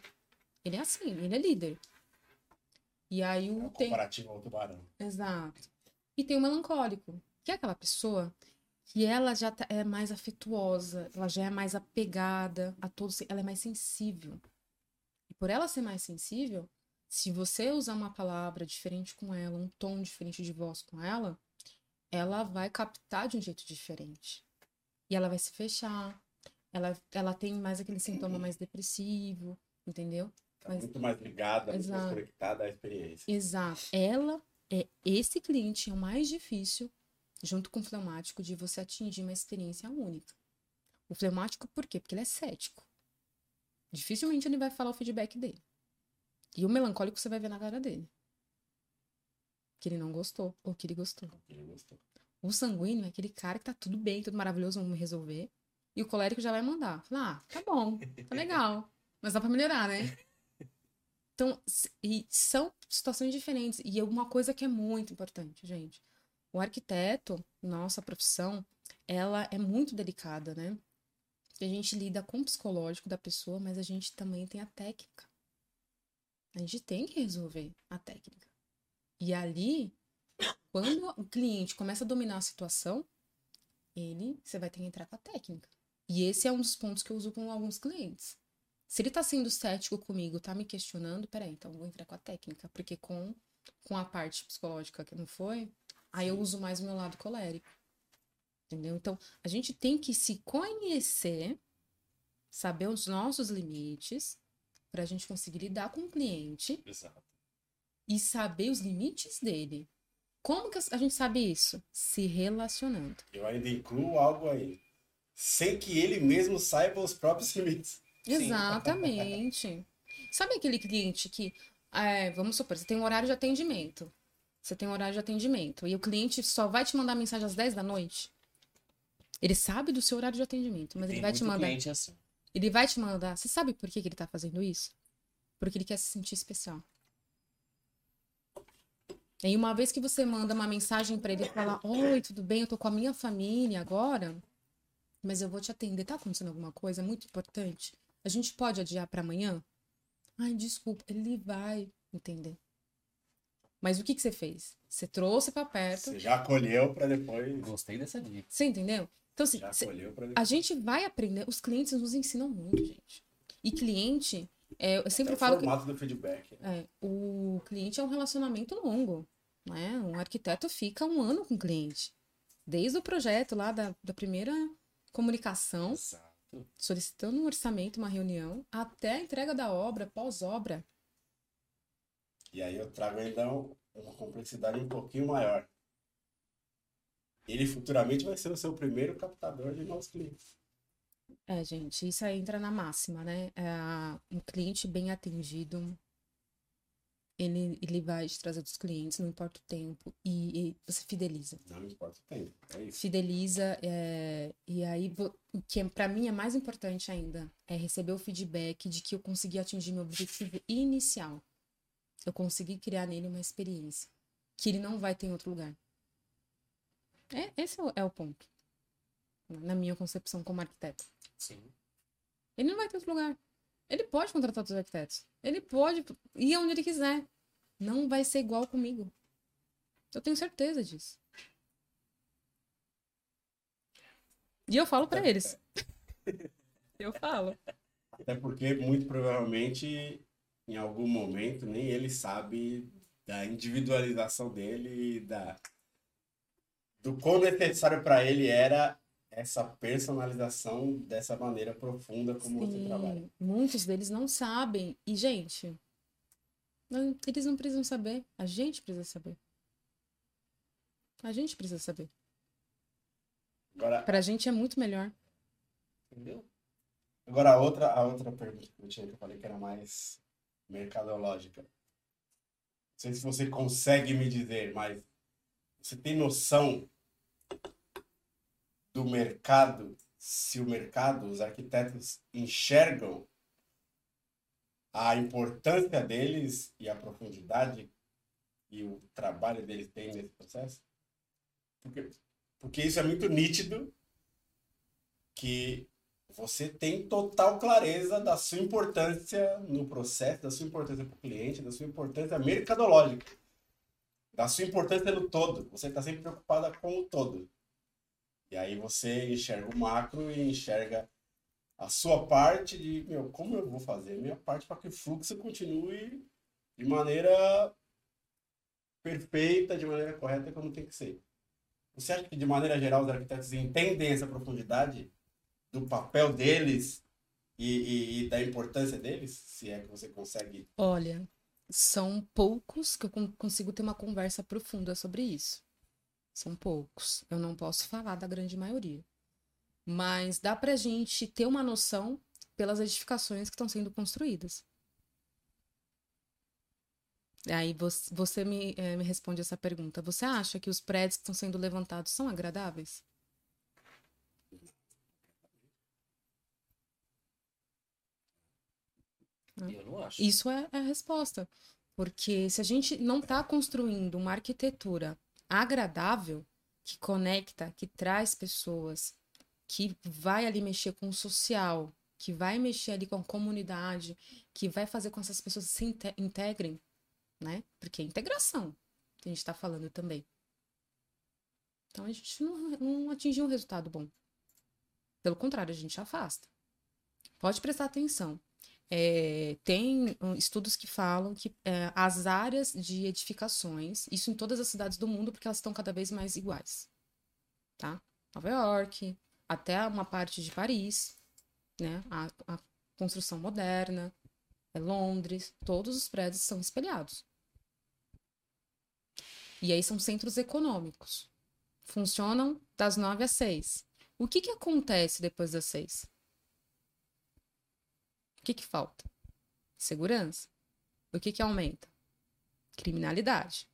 Ele é assim, ele é líder. E aí o. É tem... comparativo ao tubarão. Exato. E tem o melancólico, que é aquela pessoa que ela já tá, é mais afetuosa, ela já é mais apegada a todos, ela é mais sensível. E por ela ser mais sensível, se você usar uma palavra diferente com ela, um tom diferente de voz com ela, ela vai captar de um jeito diferente. E ela vai se fechar. Ela, ela tem mais aquele sintoma mais depressivo, entendeu? Tá Mas, muito mais ligada, muito mais conectada à experiência. Exato. Ela é esse cliente é o mais difícil, junto com o fleumático, de você atingir uma experiência única. O fleumático, por quê? Porque ele é cético. Dificilmente ele vai falar o feedback dele. E o melancólico você vai ver na cara dele. Que ele não gostou, ou que ele gostou. Ele gostou. O sanguíneo é aquele cara que tá tudo bem, tudo maravilhoso, vamos resolver. E o colérico já vai mandar. Falar, ah, tá bom, tá legal. Mas dá pra melhorar, né? Então, e são situações diferentes. E uma coisa que é muito importante, gente. O arquiteto, nossa profissão, ela é muito delicada, né? A gente lida com o psicológico da pessoa, mas a gente também tem a técnica. A gente tem que resolver a técnica. E ali, quando o cliente começa a dominar a situação, ele, você vai ter que entrar com a técnica. E esse é um dos pontos que eu uso com alguns clientes. Se ele tá sendo cético comigo, tá me questionando, peraí, então vou entrar com a técnica, porque com, com a parte psicológica que não foi, aí eu uso mais o meu lado colérico. Entendeu? Então, a gente tem que se conhecer, saber os nossos limites, para a gente conseguir lidar com o cliente. Exato. E saber os limites dele. Como que a gente sabe isso? Se relacionando. Eu ainda incluo algo aí. sem que ele mesmo saiba os próprios limites. Exatamente. Sabe aquele cliente que, é, vamos supor, você tem um horário de atendimento. Você tem um horário de atendimento. E o cliente só vai te mandar mensagem às 10 da noite. Ele sabe do seu horário de atendimento, mas Tem ele vai te mandar. assim. Ele vai te mandar. Você sabe por que, que ele tá fazendo isso? Porque ele quer se sentir especial. E uma vez que você manda uma mensagem pra ele e fala: Oi, tudo bem? Eu tô com a minha família agora, mas eu vou te atender. Tá acontecendo alguma coisa muito importante? A gente pode adiar pra amanhã? Ai, desculpa. Ele vai entender. Mas o que, que você fez? Você trouxe pra perto. Você já acolheu para depois. Gostei dessa dica. Você entendeu? Então, assim, Já cê- para a gente vai aprender. Os clientes nos ensinam muito, gente. E cliente, é, eu sempre É o falo que formato do feedback. é, o cliente é um relacionamento longo. Né? Um arquiteto fica um ano com o cliente. Desde o projeto lá da, da primeira comunicação, Exato. Solicitando um orçamento, uma reunião, até a entrega da obra, pós-obra. E aí eu trago ainda um- uma complexidade um pouquinho maior. Ele futuramente vai ser o seu primeiro captador de novos clientes. É, gente, isso aí entra na máxima, né? É, um cliente bem atendido, ele, ele vai te trazer dos clientes, não importa o tempo, e, e você fideliza. Não importa o tempo. É isso. Fideliza, é, e aí o que para mim é mais importante ainda é receber o feedback de que eu consegui atingir meu objetivo inicial. Eu consegui criar nele uma experiência que ele não vai ter em outro lugar. É, esse é o, é o ponto, na minha concepção como arquiteto. Sim. Ele não vai ter outro lugar. Ele pode contratar outros arquitetos. Ele pode ir onde ele quiser. Não vai ser igual comigo. Eu tenho certeza disso. E eu falo pra eles. Eu falo. Até porque, muito provavelmente, em algum momento, nem ele sabe da individualização dele e da, do quão necessário para ele era essa personalização dessa maneira profunda como você trabalha. Sim, muitos deles não sabem. E, gente, não- eles não precisam saber. A gente precisa saber. A gente precisa saber. Agora, Pra gente é muito melhor. Entendeu? agora a outra, a outra pergunta que eu tinha que eu falei que era mais mercadológica. Não sei se você consegue me dizer, mas você tem noção do mercado, se o mercado, os arquitetos enxergam a importância deles e a profundidade e o trabalho deles tem nesse processo? Porque, porque isso é muito nítido que você tem total clareza da sua importância no processo, da sua importância para o cliente, da sua importância mercadológica, da sua importância no todo. Você está sempre preocupada com o todo. E aí você enxerga o macro e enxerga a sua parte de, meu, como eu vou fazer minha parte para que o fluxo continue de maneira perfeita, de maneira correta, como tem que ser. Você acha que, de maneira geral, os arquitetos entendem essa profundidade do papel deles e, e- e da importância deles? Se é que você consegue. Olha, são poucos que eu con- consigo ter uma conversa profunda sobre isso. São poucos. Eu não posso falar da grande maioria. Mas dá pra gente ter uma noção pelas edificações que estão sendo construídas. Aí você, me, eh, me responde essa pergunta. Você acha que os prédios que estão sendo levantados são agradáveis? Eu não acho. Isso é, é a resposta. Porque se a gente não está construindo uma arquitetura agradável, que conecta, que traz pessoas, que vai ali mexer com o social, que vai mexer ali com a comunidade, que vai fazer com que essas pessoas se inte- integrem, né? Porque é integração que a gente está falando também. Então a gente não, não atingiu um resultado bom. Pelo contrário, a gente afasta. Pode prestar atenção. É, tem hum, estudos que falam que é, as áreas de edificações, isso em todas as cidades do mundo, porque elas estão cada vez mais iguais, tá? Nova York, até uma parte de Paris, né? A, a construção moderna, é Londres, todos os prédios são espelhados. E aí são centros econômicos. Funcionam das nove às seis. O que, que acontece depois das seis? O que, que falta? Segurança. O que, que aumenta? Criminalidade.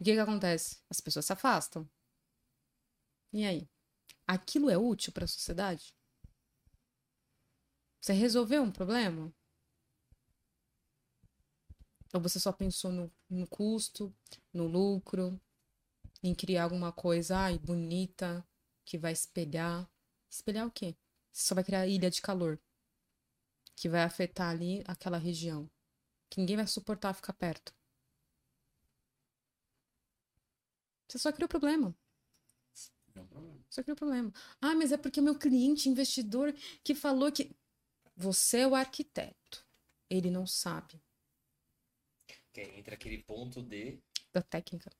O que, que acontece? As pessoas se afastam. E aí? Aquilo é útil para a sociedade? Você resolveu um problema? Ou você só pensou no, no custo, no lucro, em criar alguma coisa ai, bonita, que vai espelhar? Espelhar o quê? Você só vai criar ilha de calor, que vai afetar ali aquela região, que ninguém vai suportar ficar perto. Você só criou problema. Só criou problema. Ah, mas é porque o meu cliente investidor que falou que. Você é o arquiteto. Ele não sabe. Que entra aquele ponto de. Da técnica.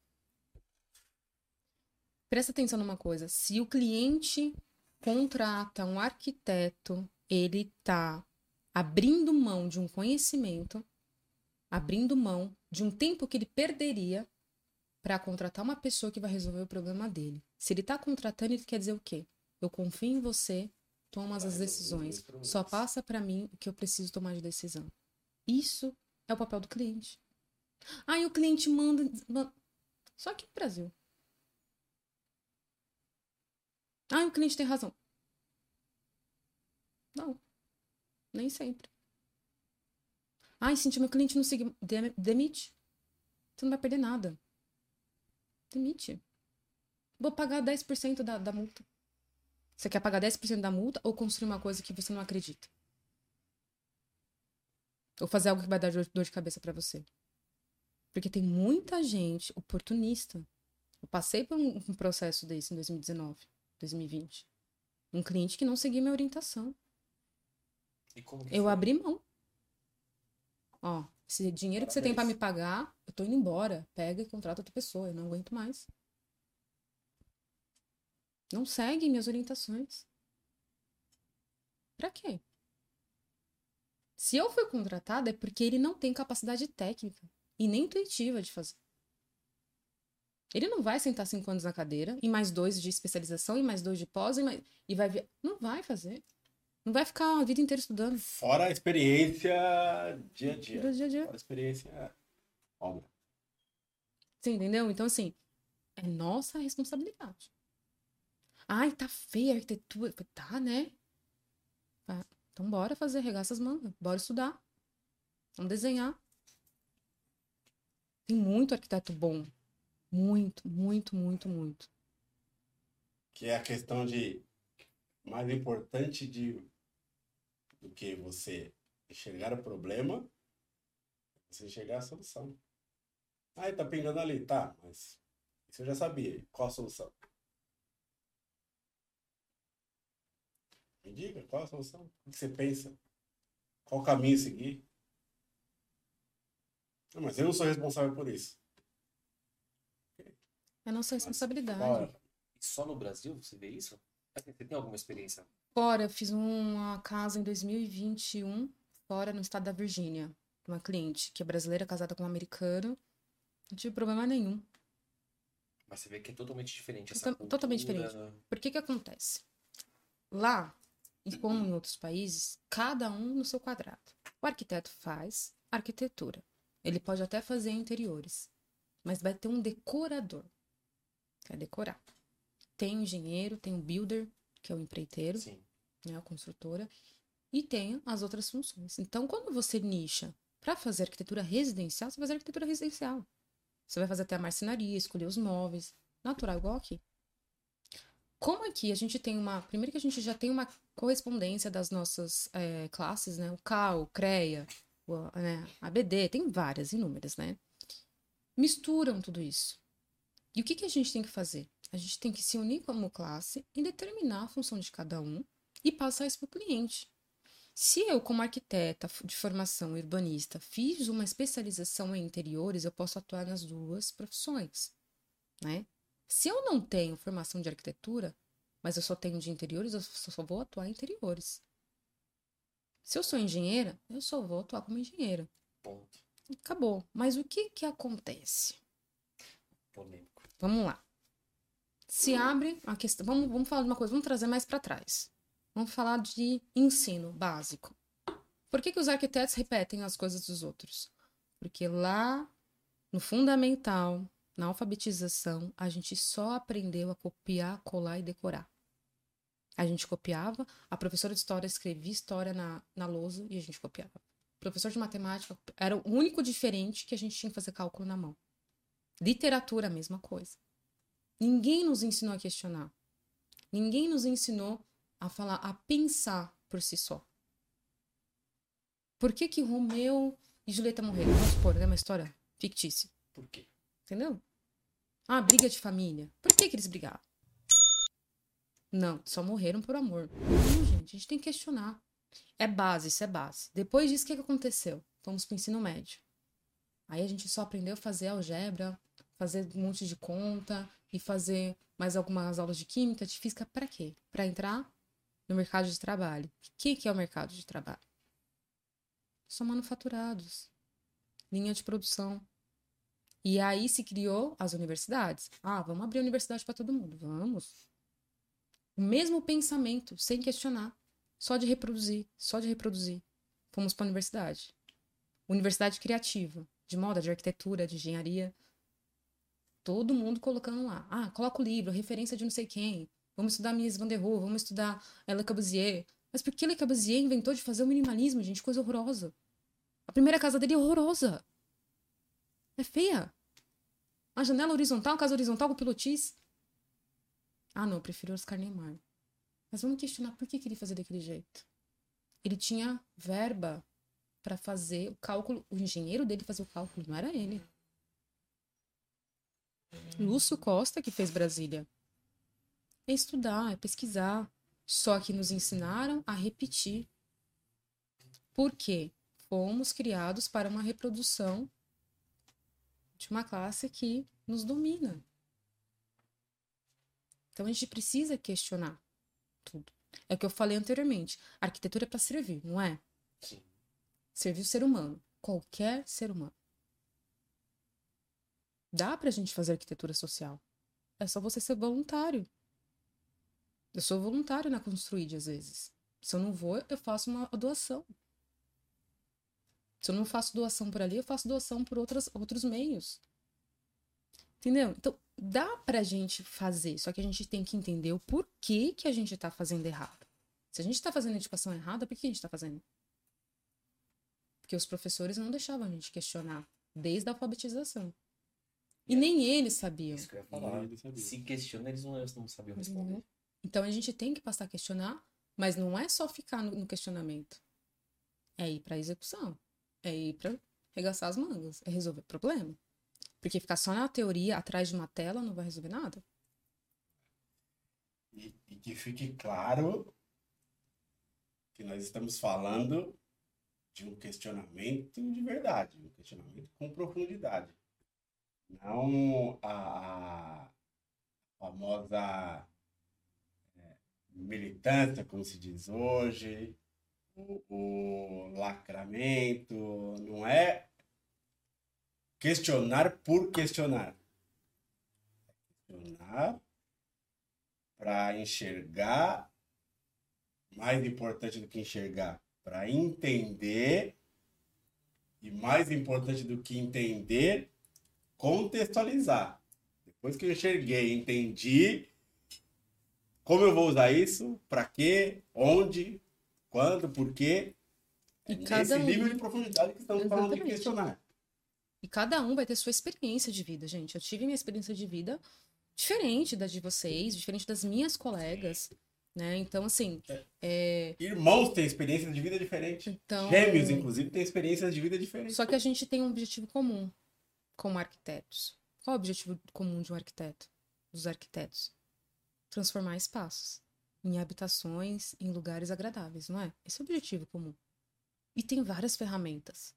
Presta atenção numa coisa. Se o cliente contrata um arquiteto, ele tá abrindo mão de um conhecimento, abrindo mão de um tempo que ele perderia para contratar uma pessoa que vai resolver o problema dele. Se ele tá contratando, ele quer dizer o quê? Eu confio em você, toma as decisões. Só passa para mim o que eu preciso tomar de decisão. Isso é o papel do cliente. Aí o cliente manda. Só aqui no Brasil. Ah, o cliente tem razão. Não. Nem sempre. Ai, Cintia, meu cliente não segue. Demite. Você não vai perder nada. Demite. Vou pagar 10% da, da multa. Você quer pagar 10% da multa ou construir uma coisa que você não acredita? Ou fazer algo que vai dar dor de cabeça para você? Porque tem muita gente oportunista. Eu passei por um processo desse em 2019, 2020. Um cliente que não seguia minha orientação. Eu foi? abri mão. Ó, esse dinheiro Parabéns. que você tem para me pagar, eu tô indo embora. Pega e contrata outra pessoa. Eu não aguento mais. Não segue minhas orientações. Para quê? Se eu fui contratada é porque ele não tem capacidade técnica e nem intuitiva de fazer. Ele não vai sentar cinco anos na cadeira, e mais dois de especialização, e mais dois de pós, e, mais... e vai ver. Não vai fazer. Não vai ficar a vida inteira estudando. Fora a experiência dia a dia. Dia a dia. Fora a experiência obra. Você entendeu? Então, assim, é nossa responsabilidade. Ai, tá feia a arquitetura. Tá, né? Tá. Então, bora fazer, regaça as mangas. Bora estudar. Vamos desenhar. Tem muito arquiteto bom. Muito, muito, muito, muito. Que é a questão de mais importante de do que você enxergar o problema, você enxergar a solução. Ah, tá pingando ali, tá, mas isso eu já sabia. Qual a solução? Me diga, qual a solução? O que você pensa? Qual o caminho seguir? Não, mas eu não sou responsável por isso. É nossa responsabilidade. Mas, só no Brasil você vê isso? Você tem alguma experiência Fora, fiz uma casa em 2021, fora no estado da Virgínia, uma cliente que é brasileira, casada com um americano. Não tive problema nenhum. Mas você vê que é totalmente diferente essa cultura... Totalmente diferente. Por que que acontece? Lá, e como em outros países, cada um no seu quadrado. O arquiteto faz arquitetura. Ele pode até fazer interiores, mas vai ter um decorador. Quer decorar. Tem o engenheiro, tem o builder, que é o empreiteiro. Sim né, a construtora, e tem as outras funções. Então, quando você nicha para fazer arquitetura residencial, você vai fazer arquitetura residencial. Você vai fazer até a marcenaria, escolher os móveis, natural, igual aqui. Como aqui a gente tem uma. Primeiro que a gente já tem uma correspondência das nossas é, classes, né? O CAL, o CREA, o né? ABD, tem várias, inúmeras, né? Misturam tudo isso. E o que, que a gente tem que fazer? A gente tem que se unir como classe e determinar a função de cada um e passar isso para o cliente. Se eu, como arquiteta de formação urbanista, fiz uma especialização em interiores, eu posso atuar nas duas profissões, né? Se eu não tenho formação de arquitetura, mas eu só tenho de interiores, eu só vou atuar em interiores. Se eu sou engenheira, eu só vou atuar como engenheira. Ponto. Acabou. Mas o que que acontece? Polêmico. Vamos lá. se abre a questão. Vamos, vamos falar de uma coisa, vamos trazer mais para trás. Vamos falar de ensino básico. Por que, que os arquitetos repetem as coisas dos outros? Porque lá no fundamental, na alfabetização, a gente só aprendeu a copiar, colar e decorar. A gente copiava, a professora de história escrevia história na, na lousa e a gente copiava. O professor de matemática era o único diferente que a gente tinha que fazer cálculo na mão. Literatura, a mesma coisa. Ninguém nos ensinou a questionar. Ninguém nos ensinou a falar, a pensar por si só. Por que que Romeu e Julieta morreram? Vamos supor, é uma história fictícia. Por quê? Entendeu? Ah, briga de família. Por que, que eles brigaram? Não, só morreram por amor. Não, gente, a gente tem que questionar. É base, isso é base. Depois disso, o que, que aconteceu? Fomos para o ensino médio. Aí a gente só aprendeu a fazer algebra, fazer um monte de conta e fazer mais algumas aulas de química, de física, para quê? Para entrar no mercado de trabalho. O que, que é o mercado de trabalho? São manufaturados, linha de produção. E aí se criou as universidades. Ah, vamos abrir a universidade para todo mundo. Vamos. O mesmo pensamento, sem questionar. Só de reproduzir, só de reproduzir. Fomos para a universidade. Universidade criativa, de moda, de arquitetura, de engenharia. Todo mundo colocando lá. Ah, coloca o livro, referência de não sei quem. Vamos estudar Mies van der Rohe, vamos estudar Le Corbusier. Mas por que Le Corbusier inventou de fazer o minimalismo, gente? Coisa horrorosa. A primeira casa dele é horrorosa. É feia. A janela horizontal, casa horizontal com pilotis. Ah, não, eu prefiro Oscar Niemeyer. Mas vamos questionar por que, que ele fazia daquele jeito. Ele tinha verba para fazer o cálculo. O engenheiro dele fazia o cálculo, não era ele. Lúcio Costa, que fez Brasília. É estudar, é pesquisar. Só que nos ensinaram a repetir. Por quê? Fomos criados para uma reprodução de uma classe que nos domina. Então a gente precisa questionar tudo. É o que eu falei anteriormente. A arquitetura é para servir, não é? Sim. Servir o ser humano. Qualquer ser humano. Dá pra gente fazer arquitetura social. É só você ser voluntário. Eu sou voluntário na Construide, às vezes. Se eu não vou, eu faço uma doação. Se eu não faço doação por ali, eu faço doação por outras, outros meios. Entendeu? Então, dá pra gente fazer, só que a gente tem que entender o porquê que a gente tá fazendo errado. Se a gente tá fazendo a educação errada, por que a gente tá fazendo? Porque os professores não deixavam a gente questionar desde a alfabetização. E é. nem eles sabiam. Isso que eu ia falar. Se questiona, eles não, eles não sabiam responder. Uhum. Então a gente tem que passar a questionar, mas não é só ficar no, no questionamento. É ir pra execução. É ir pra regaçar as mangas. É resolver problema. Porque ficar só na teoria, atrás de uma tela, não vai resolver nada. E, e que fique claro que nós estamos falando de um questionamento de verdade, um questionamento com profundidade. Não a, famosa militância, como se diz hoje, o, o lacramento, não é questionar por questionar. Questionar para enxergar, mais importante do que enxergar, para entender, e mais importante do que entender, contextualizar. Depois que eu enxerguei, entendi como eu vou usar isso, para quê, onde, quando, por quê. E é cada nível um... de profundidade que estamos Exatamente. falando de questionar. E cada um vai ter sua experiência de vida, gente. Eu tive minha experiência de vida diferente da de vocês, diferente das minhas colegas. Né? Então, assim. É. É... Irmãos têm experiência de vida diferente. Então... Gêmeos, inclusive, têm experiências de vida diferentes. Só que a gente tem um objetivo comum como arquitetos. Qual é o objetivo comum de um arquiteto? Dos arquitetos? Transformar espaços em habitações, em lugares agradáveis, não é? Esse é o objetivo comum. E tem várias ferramentas.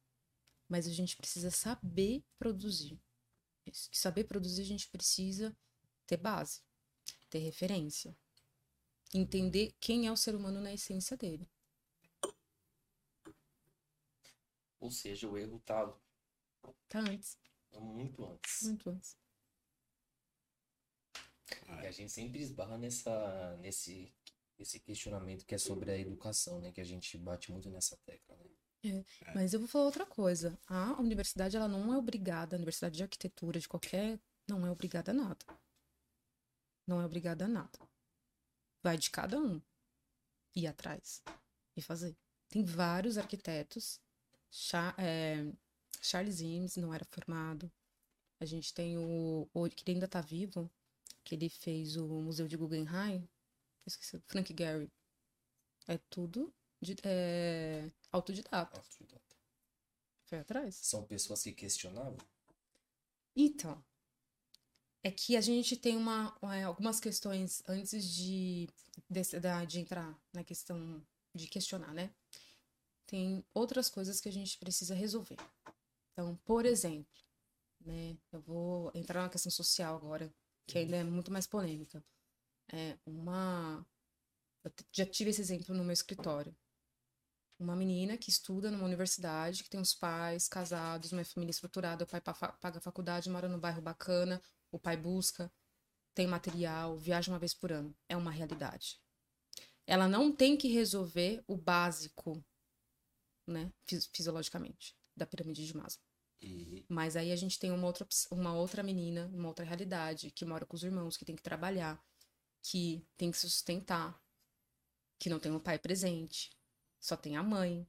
Mas a gente precisa saber produzir. E saber produzir, a gente precisa ter base, ter referência. Entender quem é o ser humano na essência dele. Ou seja, o erro tá. Tá antes. Muito antes. Muito antes. E a gente sempre esbarra nessa, nesse, esse questionamento que é sobre a educação, né? Que a gente bate muito nessa tecla, né? É, mas eu vou falar outra coisa. A universidade, ela não é obrigada, a universidade de arquitetura, de qualquer. Não é obrigada a nada. Não é obrigada a nada. Vai de cada um. Ir atrás e fazer. Tem vários arquitetos. Char, é, Charles Eames não era formado. A gente tem o, o que ainda tá vivo, que ele fez o Museu de Guggenheim. Esqueci, Frank Gehry. É tudo de, é, autodidata. Autodidata. Foi atrás. São pessoas que questionavam? Então, é que a gente tem uma, é, algumas questões antes de, de, de entrar na questão de questionar, né? Tem outras coisas que a gente precisa resolver. Então, por exemplo, né, eu vou entrar na questão social agora, que ainda é muito mais polêmica. É uma. Eu já tive esse exemplo no meu escritório. Uma menina que estuda numa universidade, que tem os pais casados, uma família estruturada, o pai paga faculdade, mora no bairro bacana, o pai busca, tem material, viaja uma vez por ano. É uma realidade. Ela não tem que resolver o básico, né, fisiologicamente, da pirâmide de Maslow. E Mas aí a gente tem uma outra, uma outra menina, uma outra realidade, que mora com os irmãos, que tem que trabalhar, que tem que se sustentar, que não tem um pai presente, só tem a mãe,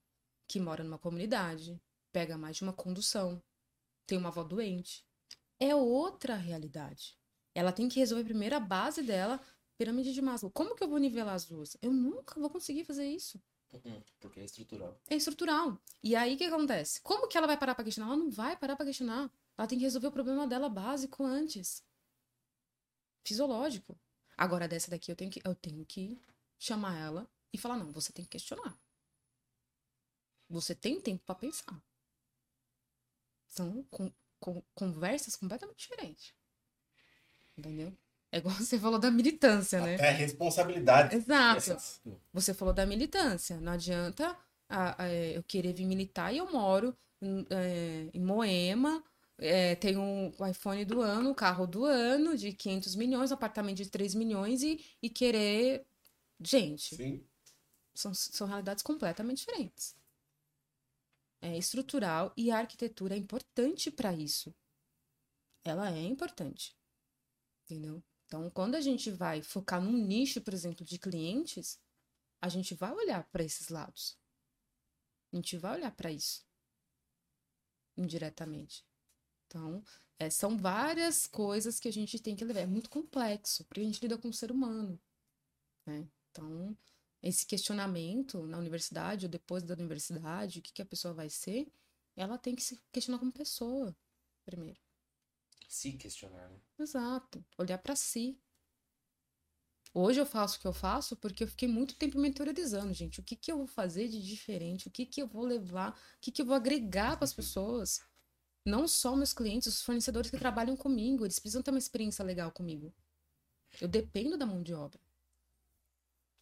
que mora numa comunidade, pega mais de uma condução, tem uma avó doente. É outra realidade. Ela tem que resolver primeiro a base dela, pirâmide de Maslow. Como que eu vou nivelar as duas? Eu nunca vou conseguir fazer isso. Uhum, porque é estrutural. É estrutural. E aí o que acontece? Como que ela vai parar pra questionar? Ela não vai parar pra questionar. Ela tem que resolver o problema dela básico antes. Fisiológico. Agora, dessa daqui eu tenho que, eu tenho que chamar ela e falar: não, você tem que questionar. Você tem tempo para pensar. São com, com, conversas completamente diferentes. Entendeu? É igual você falou da militância, né? Até responsabilidade. Exato. Você falou da militância. Não adianta a, a, eu querer vir militar e eu moro é, em Moema, é, tenho o iPhone do ano, o carro do ano de 500 milhões, um apartamento de 3 milhões e, e querer. Gente, Sim. São, são realidades completamente diferentes. É estrutural e a arquitetura é importante para isso. Ela é importante. Entendeu? Então, quando a gente vai focar num nicho, por exemplo, de clientes, a gente vai olhar para esses lados. A gente vai olhar para isso indiretamente. Então, é, são várias coisas que a gente tem que levar. É muito complexo, porque a gente lida com o ser humano. Né? Então, esse questionamento na universidade ou depois da universidade, o que, que a pessoa vai ser, ela tem que se questionar como pessoa, primeiro. Se questionar, né? Exato. Olhar para si. Hoje eu faço o que eu faço porque eu fiquei muito tempo me interiorizando, gente. O que, que eu vou fazer de diferente? O que, que eu vou levar? O que, que eu vou agregar para as pessoas? Não só meus clientes, os fornecedores que trabalham comigo. Eles precisam ter uma experiência legal comigo. Eu dependo da mão de obra.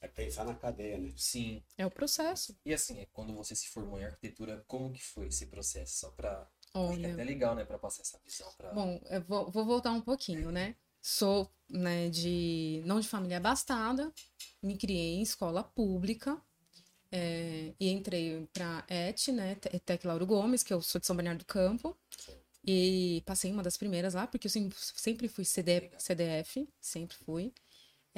É pensar na cadeia, né? Sim. É o processo. E assim, é quando você se formou em arquitetura, como que foi esse processo? Só pra. Olha... Acho que é até legal, né? Pra passar essa visão pra. Bom, eu vou, vou voltar um pouquinho, né? Sou, né, de. não de família abastada, me criei em escola pública. É, e entrei para ET, né, Tec Lauro Gomes, que eu sou de São Bernardo do Campo. E passei uma das primeiras lá, porque eu sempre fui CD, CDF, sempre fui.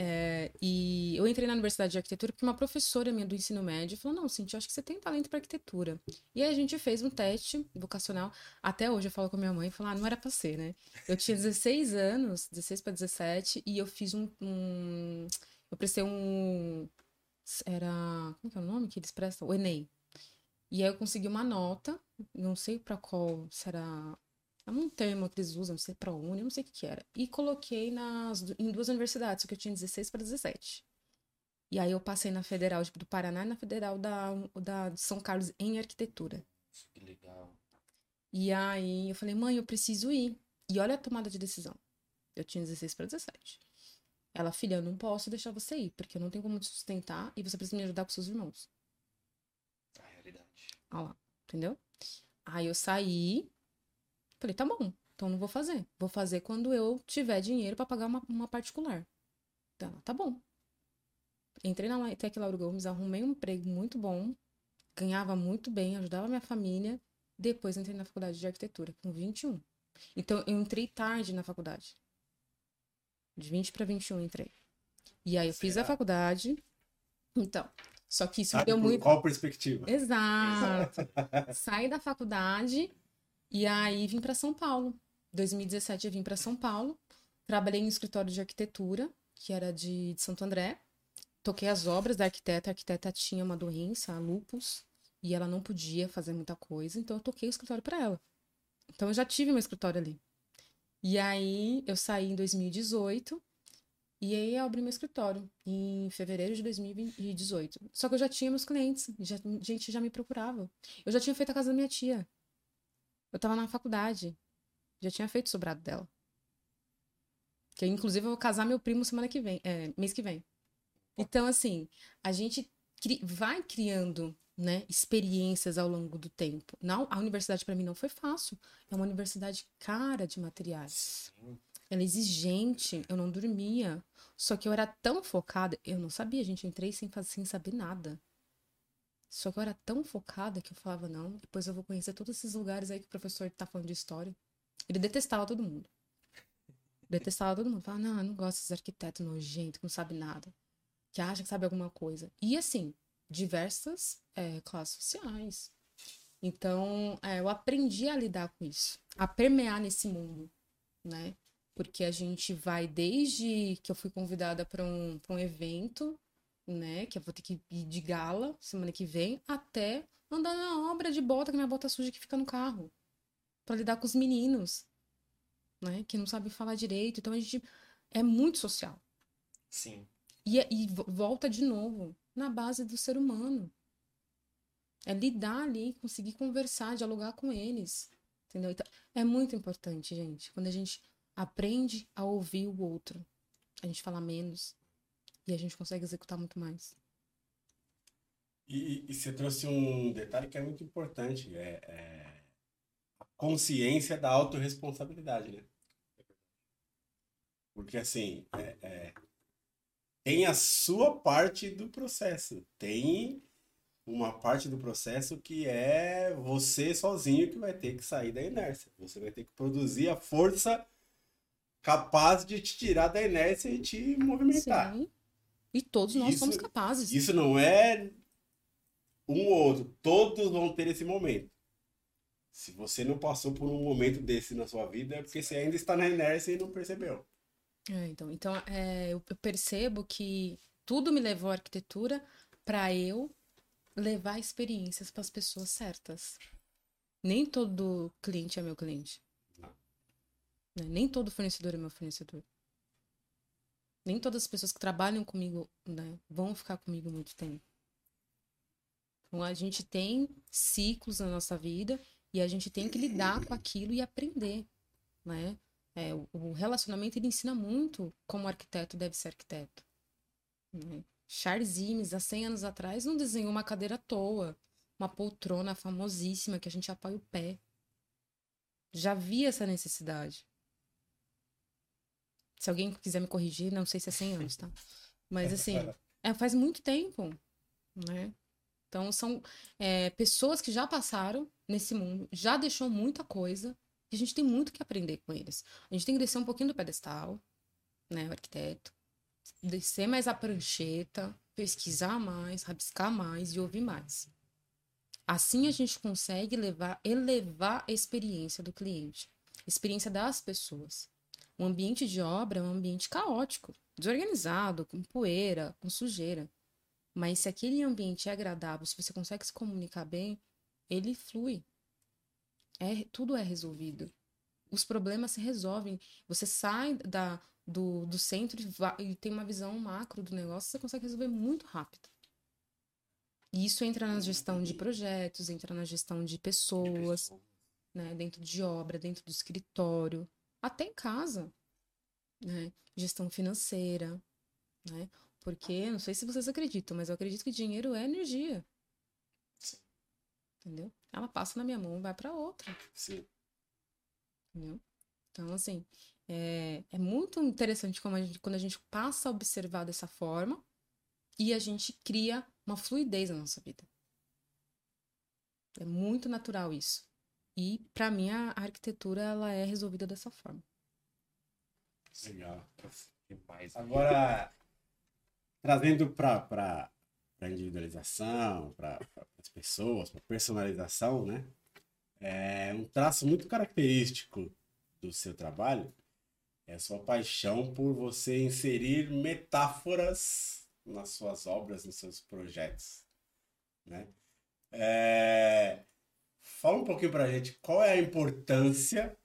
É, e eu entrei na Universidade de Arquitetura porque uma professora minha do ensino médio falou: Não, Cintia, acho que você tem talento para arquitetura. E aí a gente fez um teste vocacional. Até hoje eu falo com minha mãe e falo: Ah, não era para ser, né? Eu tinha 16 anos, 16 para 17, e eu fiz um, um. eu prestei um. Era. Como é, é o nome que eles prestam? O Enem. E aí eu consegui uma nota, não sei para qual será é um termo que eles usam, não sei para uni, não sei o que, que era. E coloquei nas, em duas universidades, que eu tinha 16 para 17. E aí eu passei na Federal do Paraná e na Federal da, da São Carlos em arquitetura. Que legal. E aí eu falei, mãe, eu preciso ir. E olha a tomada de decisão. Eu tinha 16 para 17. Ela, filha, eu não posso deixar você ir, porque eu não tenho como te sustentar e você precisa me ajudar com seus irmãos. A realidade. Olha lá, entendeu? Aí eu saí, Falei, tá bom. Então não vou fazer. Vou fazer quando eu tiver dinheiro para pagar uma, uma particular. Tá, tá bom. Entrei na Tec Lauro Gomes, arrumei um emprego muito bom, ganhava muito bem, ajudava minha família. Depois entrei na faculdade de arquitetura, com 21. Então eu entrei tarde na faculdade. De 20 para 21 entrei. E aí eu Será? fiz a faculdade. Então, só que isso Sabe deu muito. Qual perspectiva? Exato. Saí da faculdade e aí vim para São Paulo. 2017 eu vim para São Paulo. Trabalhei no escritório de arquitetura, que era de, de Santo André. Toquei as obras da arquiteta. A arquiteta tinha uma doença, lupus, e ela não podia fazer muita coisa, então eu toquei o escritório para ela. Então eu já tive meu escritório ali. E aí eu saí em 2018 e aí eu abri meu escritório em fevereiro de 2018. Só que eu já tinha meus clientes, já, gente já me procurava. Eu já tinha feito a casa da minha tia. Eu tava na faculdade. Já tinha feito o sobrado dela. Que inclusive eu vou casar meu primo semana que vem, é, mês que vem. Então, assim, a gente cri vai criando né, experiências ao longo do tempo. Não, a universidade para mim não foi fácil. É uma universidade cara de materiais. Ela é exigente, eu não dormia. Só que eu era tão focada, eu não sabia, gente, eu entrei sem, fazer, sem saber nada. Só que eu era tão focada que eu falava, não, depois eu vou conhecer todos esses lugares aí que o professor tá falando de história. Ele detestava todo mundo. Detestava todo mundo. Falava, não, eu não gosto desses arquitetos nojentos, que não sabe nada. Que acha que sabe alguma coisa. E assim, diversas é, classes sociais. Então, é, eu aprendi a lidar com isso, a permear nesse mundo, né? porque a gente vai desde que eu fui convidada para um, um evento, né, que eu vou ter que ir de gala semana que vem, até andar na obra de bota, que minha bota suja que fica no carro, para lidar com os meninos, né, que não sabem falar direito. Então a gente é muito social. Sim. E, é, e volta de novo na base do ser humano. É lidar ali, conseguir conversar, dialogar com eles. Entendeu? Então, é muito importante, gente. Quando a gente aprende a ouvir o outro. A gente fala menos e a gente consegue executar muito mais. E, e você trouxe um detalhe que é muito importante, é, é a consciência da autorresponsabilidade, né? Porque assim, é, é, tem a sua parte do processo, tem uma parte do processo que é você sozinho que vai ter que sair da inércia. Você vai ter que produzir a força capaz de te tirar da inércia e te movimentar. Sim. E todos nós isso, somos capazes. Isso não é um ou outro. Todos vão ter esse momento. Se você não passou por um momento desse na sua vida, é porque você ainda está na inércia e não percebeu. É, então, então é, eu percebo que tudo me levou à arquitetura para eu levar experiências para as pessoas certas. Nem todo cliente é meu cliente. Né? Nem todo fornecedor é meu fornecedor. Nem todas as pessoas que trabalham comigo né, vão ficar comigo muito tempo. Então a gente tem ciclos na nossa vida e a gente tem que lidar com aquilo e aprender, né? É, o relacionamento ele ensina muito como arquiteto deve ser arquiteto. Né? Charles Imes, há 100 anos atrás, não desenhou uma cadeira à toa, uma poltrona famosíssima que a gente apoia o pé. Já via essa necessidade. Se alguém quiser me corrigir, não sei se é 100 anos, tá? Mas assim, é, faz muito tempo, né? Então são é, pessoas que já passaram nesse mundo, já deixou muita coisa, e a gente tem muito que aprender com eles. A gente tem que descer um pouquinho do pedestal, né, o arquiteto, descer mais a prancheta, pesquisar mais, rabiscar mais e ouvir mais. Assim a gente consegue levar, elevar a experiência do cliente, experiência das pessoas. O ambiente de obra é um ambiente caótico, desorganizado, com poeira, com sujeira. Mas se aquele ambiente é agradável, se você consegue se comunicar bem, ele flui. É, tudo é resolvido. Os problemas se resolvem. Você sai da, do, do centro e, e tem uma visão macro do negócio, você consegue resolver muito rápido. E isso entra na gestão de projetos, entra na gestão de pessoas, né, dentro de obra, dentro do escritório até em casa, né? Gestão financeira, né? Porque, não sei se vocês acreditam, mas eu acredito que dinheiro é energia. Entendeu? Ela passa na minha mão e vai para outra. Sim. Entendeu? Então, assim, é, é muito interessante a gente, quando a gente passa a observar dessa forma e a gente cria uma fluidez na nossa vida. É muito natural isso. E, para mim, a arquitetura ela é resolvida dessa forma. Legal. Agora, trazendo para individualização, para as pessoas, para personalização, né? É um traço muito característico do seu trabalho é a sua paixão por você inserir metáforas nas suas obras, nos seus projetos, né? É... Fala um pouquinho pra gente qual é a importância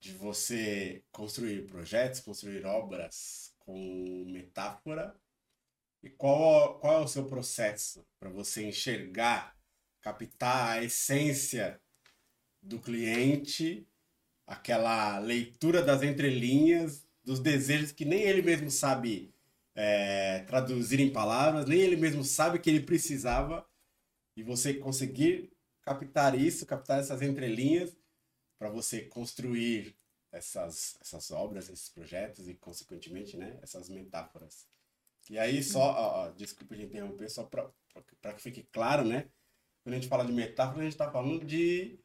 de você construir projetos, construir obras com metáfora? E qual, qual é o seu processo para você enxergar, captar a essência do cliente, aquela leitura das entrelinhas, dos desejos que nem ele mesmo sabe é, traduzir em palavras, nem ele mesmo sabe que ele precisava, e você conseguir captar isso, captar essas entrelinhas para você construir essas, essas obras, esses projetos e, consequentemente, né, essas metáforas. E aí, só, ó, ó, desculpa de interromper, só para que fique claro, né? Quando a gente fala de metáfora, a gente está falando de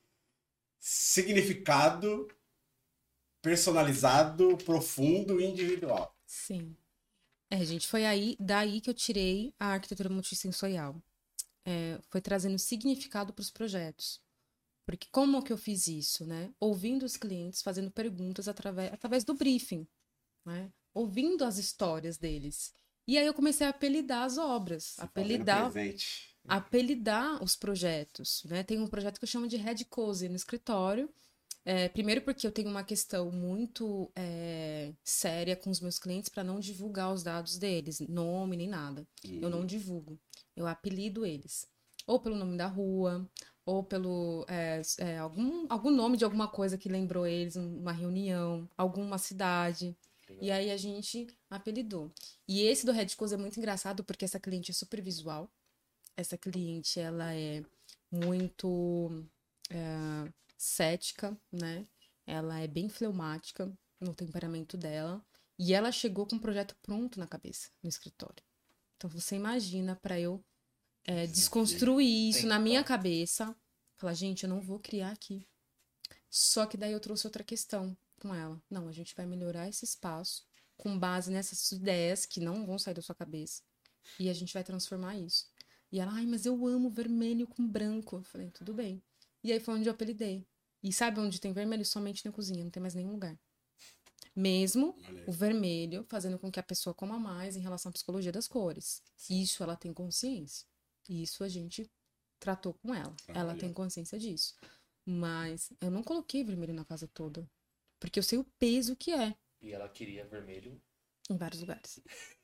significado personalizado, profundo e individual. Sim. É, gente, foi aí, daí que eu tirei a arquitetura multissensorial. É, foi trazendo significado para os projetos. Porque como que eu fiz isso, né? Ouvindo os clientes, fazendo perguntas através, através do briefing, né? Ouvindo as histórias deles. E aí eu comecei a apelidar as obras, Você apelidar, apelidar os projetos, né? Tem um projeto que eu chamo de Red Cozy no escritório. É, primeiro porque eu tenho uma questão muito é, séria com os meus clientes para não divulgar os dados deles, nome nem nada. Uhum. Eu não uhum. divulgo. Eu apelido eles. Ou pelo nome da rua, ou pelo é, é, algum, algum nome de alguma coisa que lembrou eles, uma reunião, alguma cidade. E aí a gente apelidou. E esse do Red Coast é muito engraçado porque essa cliente é super visual. Essa cliente, ela é muito é, cética, né? Ela é bem fleumática no temperamento dela. E ela chegou com um projeto pronto na cabeça, no escritório. Então você imagina para eu é, desconstruir isso na minha cabeça. Falar, gente, eu não vou criar aqui. Só que daí eu trouxe outra questão com ela. Não, a gente vai melhorar esse espaço com base nessas ideias que não vão sair da sua cabeça. E a gente vai transformar isso. E ela, ai, mas eu amo vermelho com branco. Eu falei, tudo bem. E aí foi onde eu apelidei. E sabe onde tem vermelho? Somente na cozinha, não tem mais nenhum lugar. Mesmo o vermelho fazendo com que a pessoa coma mais em relação à psicologia das cores. Isso ela tem consciência. Isso a gente tratou com ela. Ela tem consciência disso. Mas eu não coloquei vermelho na casa toda. Porque eu sei o peso que é. E ela queria vermelho? Em vários lugares.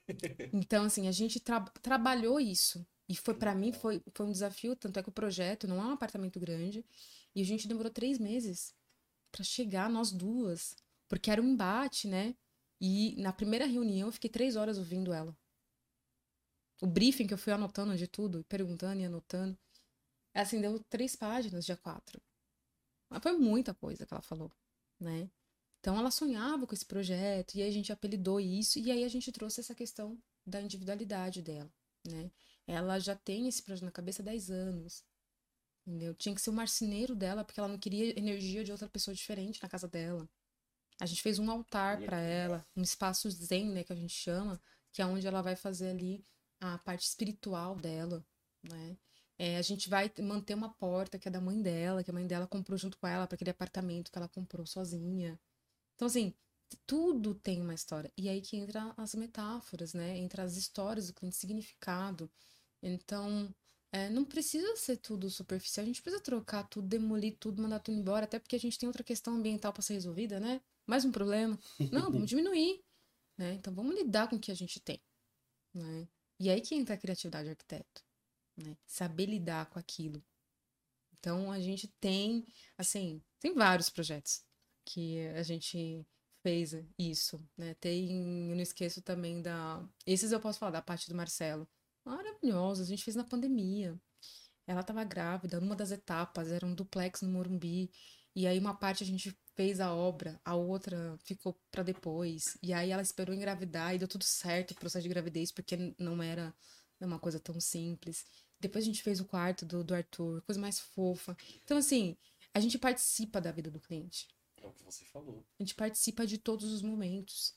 então, assim, a gente tra trabalhou isso. E foi para mim foi, foi um desafio, tanto é que o projeto não é um apartamento grande. E a gente demorou três meses para chegar, nós duas. Porque era um embate, né? E na primeira reunião eu fiquei três horas ouvindo ela. O briefing que eu fui anotando de tudo, perguntando e anotando. Assim, deu três páginas, dia quatro. Mas foi muita coisa que ela falou, né? Então ela sonhava com esse projeto e aí a gente apelidou isso e aí a gente trouxe essa questão da individualidade dela, né? Ela já tem esse projeto na cabeça há 10 anos. Entendeu? Tinha que ser o marceneiro dela porque ela não queria energia de outra pessoa diferente na casa dela. A gente fez um altar para ela, um espaço zen, né, que a gente chama, que é onde ela vai fazer ali a parte espiritual dela, né? É, a gente vai manter uma porta que é da mãe dela, que a mãe dela comprou junto com ela para aquele apartamento que ela comprou sozinha. Então, assim, tudo tem uma história. E aí que entra as metáforas, né? Entra as histórias, o cliente significado. Então, é, não precisa ser tudo superficial. A gente precisa trocar tudo, demolir tudo, mandar tudo embora. Até porque a gente tem outra questão ambiental para ser resolvida, né? Mais um problema. Não, vamos diminuir. Né? Então, vamos lidar com o que a gente tem. Né? E aí que entra a criatividade do arquiteto. Né? Saber lidar com aquilo. Então, a gente tem, assim, tem vários projetos que a gente fez isso, né? Tem, eu não esqueço também da, esses eu posso falar da parte do Marcelo, maravilhosa, a gente fez na pandemia. Ela estava grávida, numa das etapas era um duplex no Morumbi, e aí uma parte a gente fez a obra, a outra ficou para depois. E aí ela esperou engravidar e deu tudo certo o processo de gravidez, porque não era uma coisa tão simples. Depois a gente fez o quarto do, do Arthur, coisa mais fofa. Então, assim, a gente participa da vida do cliente. É o que você falou. A gente participa de todos os momentos.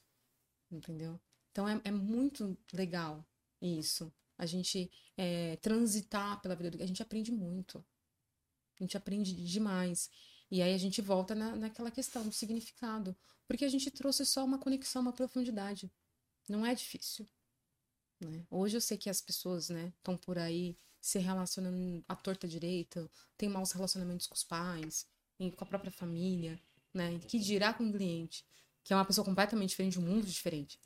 Entendeu? Então é, é muito legal isso. A gente é, transitar pela vida do. A gente aprende muito. A gente aprende demais. E aí a gente volta na, naquela questão do significado. Porque a gente trouxe só uma conexão, uma profundidade. Não é difícil. Né? Hoje eu sei que as pessoas estão né, por aí se relacionando à torta direita, tem maus relacionamentos com os pais, com a própria família, né? Que dirá com o cliente, que é uma pessoa completamente diferente, um mundo diferente.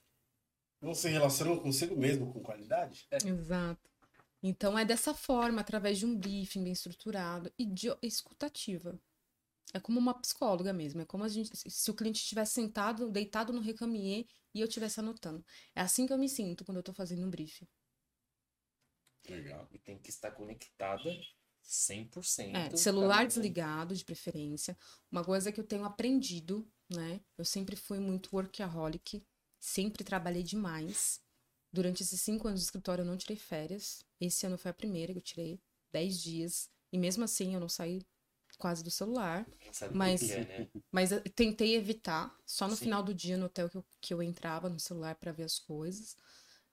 Não se relacionam consigo mesmo com qualidade? É. Exato. Então é dessa forma, através de um briefing bem estruturado e de escutativa. É como uma psicóloga mesmo. É como a gente, se o cliente estivesse sentado, deitado no recamier e eu estivesse anotando. É assim que eu me sinto quando eu estou fazendo um briefing. Legal. E tem que estar conectada 100%. É, celular desligado, de preferência. Uma coisa que eu tenho aprendido, né? Eu sempre fui muito workaholic, sempre trabalhei demais. Durante esses cinco anos de escritório eu não tirei férias. Esse ano foi a primeira que eu tirei, dez dias. E mesmo assim eu não saí quase do celular. Mas, é, né? mas tentei evitar. Só no Sim. final do dia no hotel que eu, que eu entrava no celular para ver as coisas.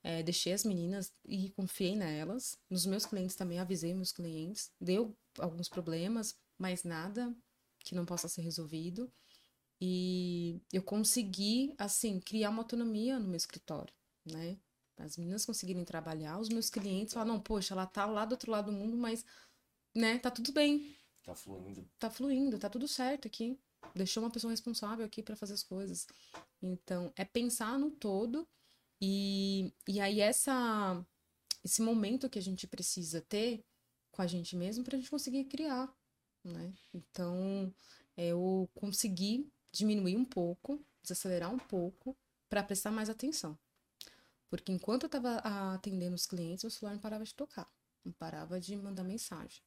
É, deixei as meninas e confiei nelas. Nos meus clientes também avisei meus clientes. Deu alguns problemas, mas nada que não possa ser resolvido. E eu consegui, assim, criar uma autonomia no meu escritório, né? As meninas conseguirem trabalhar, os meus clientes falam, não, poxa, ela tá lá do outro lado do mundo, mas, né, tá tudo bem. Tá fluindo. Tá fluindo, tá tudo certo aqui. Deixou uma pessoa responsável aqui para fazer as coisas. Então, é pensar no todo e, e aí essa esse momento que a gente precisa ter com a gente mesmo para a gente conseguir criar, né? Então, eu consegui diminuir um pouco, desacelerar um pouco para prestar mais atenção. Porque enquanto eu estava atendendo os clientes, o celular não parava de tocar, não parava de mandar mensagem,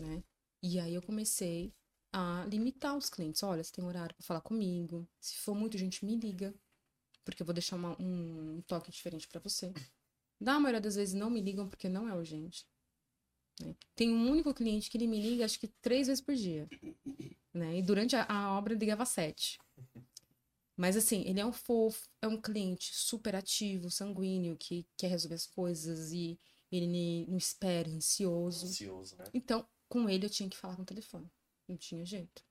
né? E aí eu comecei a limitar os clientes. Olha, você tem horário para falar comigo. Se for muito gente, me liga porque eu vou deixar uma, um, toque diferente para você. Da maioria das vezes não me ligam porque não é urgente. Né? Tem um único cliente que ele me liga acho que três vezes por dia. Né? E durante a, a obra ele ligava sete. Mas assim, ele é um fofo, é um cliente super ativo, sanguíneo, que quer resolver as coisas e ele não espera, ansioso. Ansioso, né? Então, com ele eu tinha que falar no telefone. Não tinha jeito.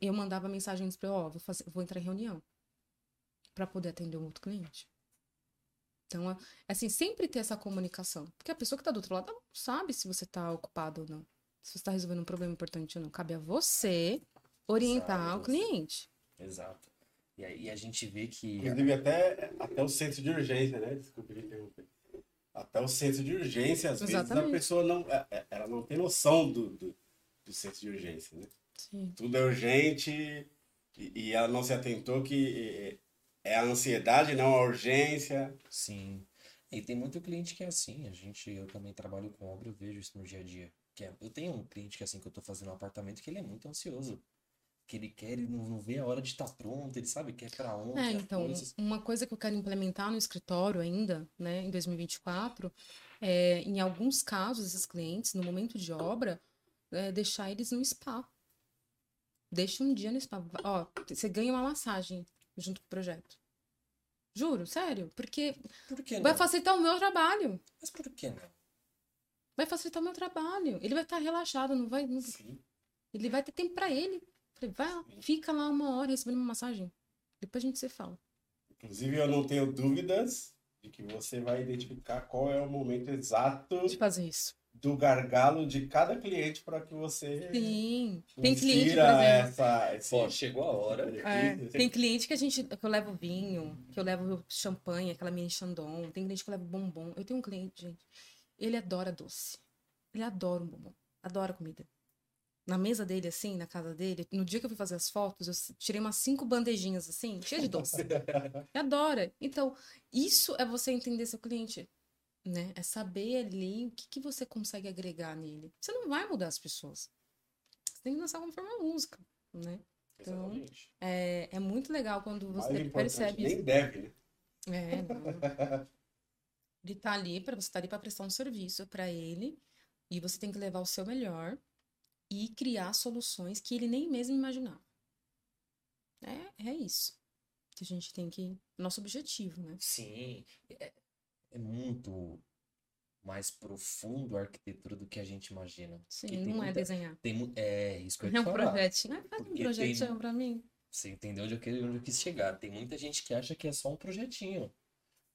Eu mandava mensagens para ele, ó, oh, vou, fazer, vou entrar em reunião para poder atender um outro cliente. Então, é, assim, sempre ter essa comunicação. Porque a pessoa que está do outro lado não sabe se você está ocupado ou não. Se você está resolvendo um problema importante ou não. Cabe a você orientar o cliente. Exato. E aí a gente vê que. Inclusive, até, até o centro de urgência, né? Desculpa me interromper. Até o centro de urgência, às Exatamente. vezes a pessoa não. É, é, ela não tem noção do, do, do centro de urgência, né? Sim. Tudo é urgente e, e ela não se atentou que é a ansiedade, não a urgência. Sim. E tem muito cliente que é assim. A gente, eu também trabalho com obra, eu vejo isso no dia a dia. Que é, eu tenho um cliente que é assim que eu tô fazendo um apartamento que ele é muito ansioso. Que ele quer, ele não, não vê a hora de estar tá pronto, ele sabe que é para onde. É, então, coisas. uma coisa que eu quero implementar no escritório ainda, né, em 2024, é, em alguns casos, esses clientes, no momento de obra, é, deixar eles no spa. Deixa um dia no spa. Ó, você ganha uma massagem junto com o projeto. Juro, sério. Porque por que vai facilitar o meu trabalho. Mas por que não? Vai facilitar o meu trabalho. Ele vai estar relaxado, não vai. Não... Ele vai ter tempo para ele. Vai, fica lá uma hora recebendo uma massagem. Depois a gente se fala. Inclusive, eu não tenho dúvidas de que você vai identificar qual é o momento exato de fazer isso do gargalo de cada cliente para que você Sim. Tem cliente, por essa, esse... Pô, chegou a hora. É. Tem cliente que a gente que eu levo vinho, que eu levo champanhe, aquela mini chandon. Tem cliente que eu levo bombom. Eu tenho um cliente, gente, ele adora doce. Ele adora um bombom, adora comida. Na mesa dele, assim, na casa dele, no dia que eu fui fazer as fotos, eu tirei umas cinco bandejinhas, assim, cheias de doce. ele adora. Então, isso é você entender seu cliente né? É saber ali o que, que você consegue agregar nele. Você não vai mudar as pessoas. Você tem que dançar conforme a música, né? Então, é, é muito legal quando você percebe nem isso. deve, né? É, não. Ele tá ali para você tá ali para prestar um serviço para ele e você tem que levar o seu melhor e criar soluções que ele nem mesmo imaginava. É, é isso que a gente tem que nosso objetivo, né? Sim, é, é muito mais profundo a arquitetura do que a gente imagina. Sim, não é muita- desenhar. Tem, é isso que eu ia É um falar. projetinho. Ah, faz um Porque tem- projetinho pra mim. Você entendeu onde eu, quis, onde eu quis chegar. Tem muita gente que acha que é só um projetinho.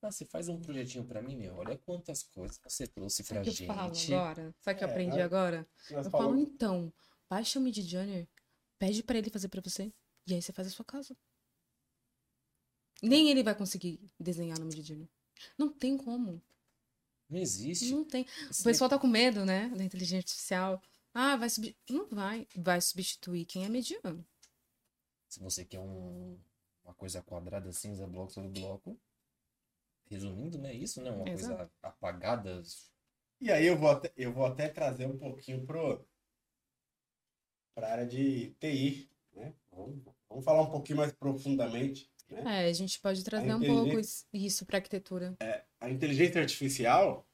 Ah, você faz um projetinho pra mim, meu. Olha quantas coisas você trouxe pra Sabe o que eu falo gente. agora? Sabe o que eu É, aprendi agora? Eu falamos- falo, então, baixa o Mid Journey, pede pra ele fazer pra você, e aí você faz a sua casa. Nem ele vai conseguir desenhar no Mid Journey. Não tem como. Não existe. Não tem. Esse O pessoal tá com medo, né, da inteligência artificial. Ah, vai substituir. Não vai. Vai substituir quem é mediano. Se você quer um- uma coisa quadrada, cinza, bloco sobre bloco. Resumindo, né? Isso, né? Uma Exato. coisa apagada. E aí eu vou até, eu vou até trazer um pouquinho pro para a área de TI, né? Vamos, vamos falar um pouquinho mais profundamente, né? É, a gente pode trazer um inteligência- pouco isso- pra arquitetura. A inteligência artificial,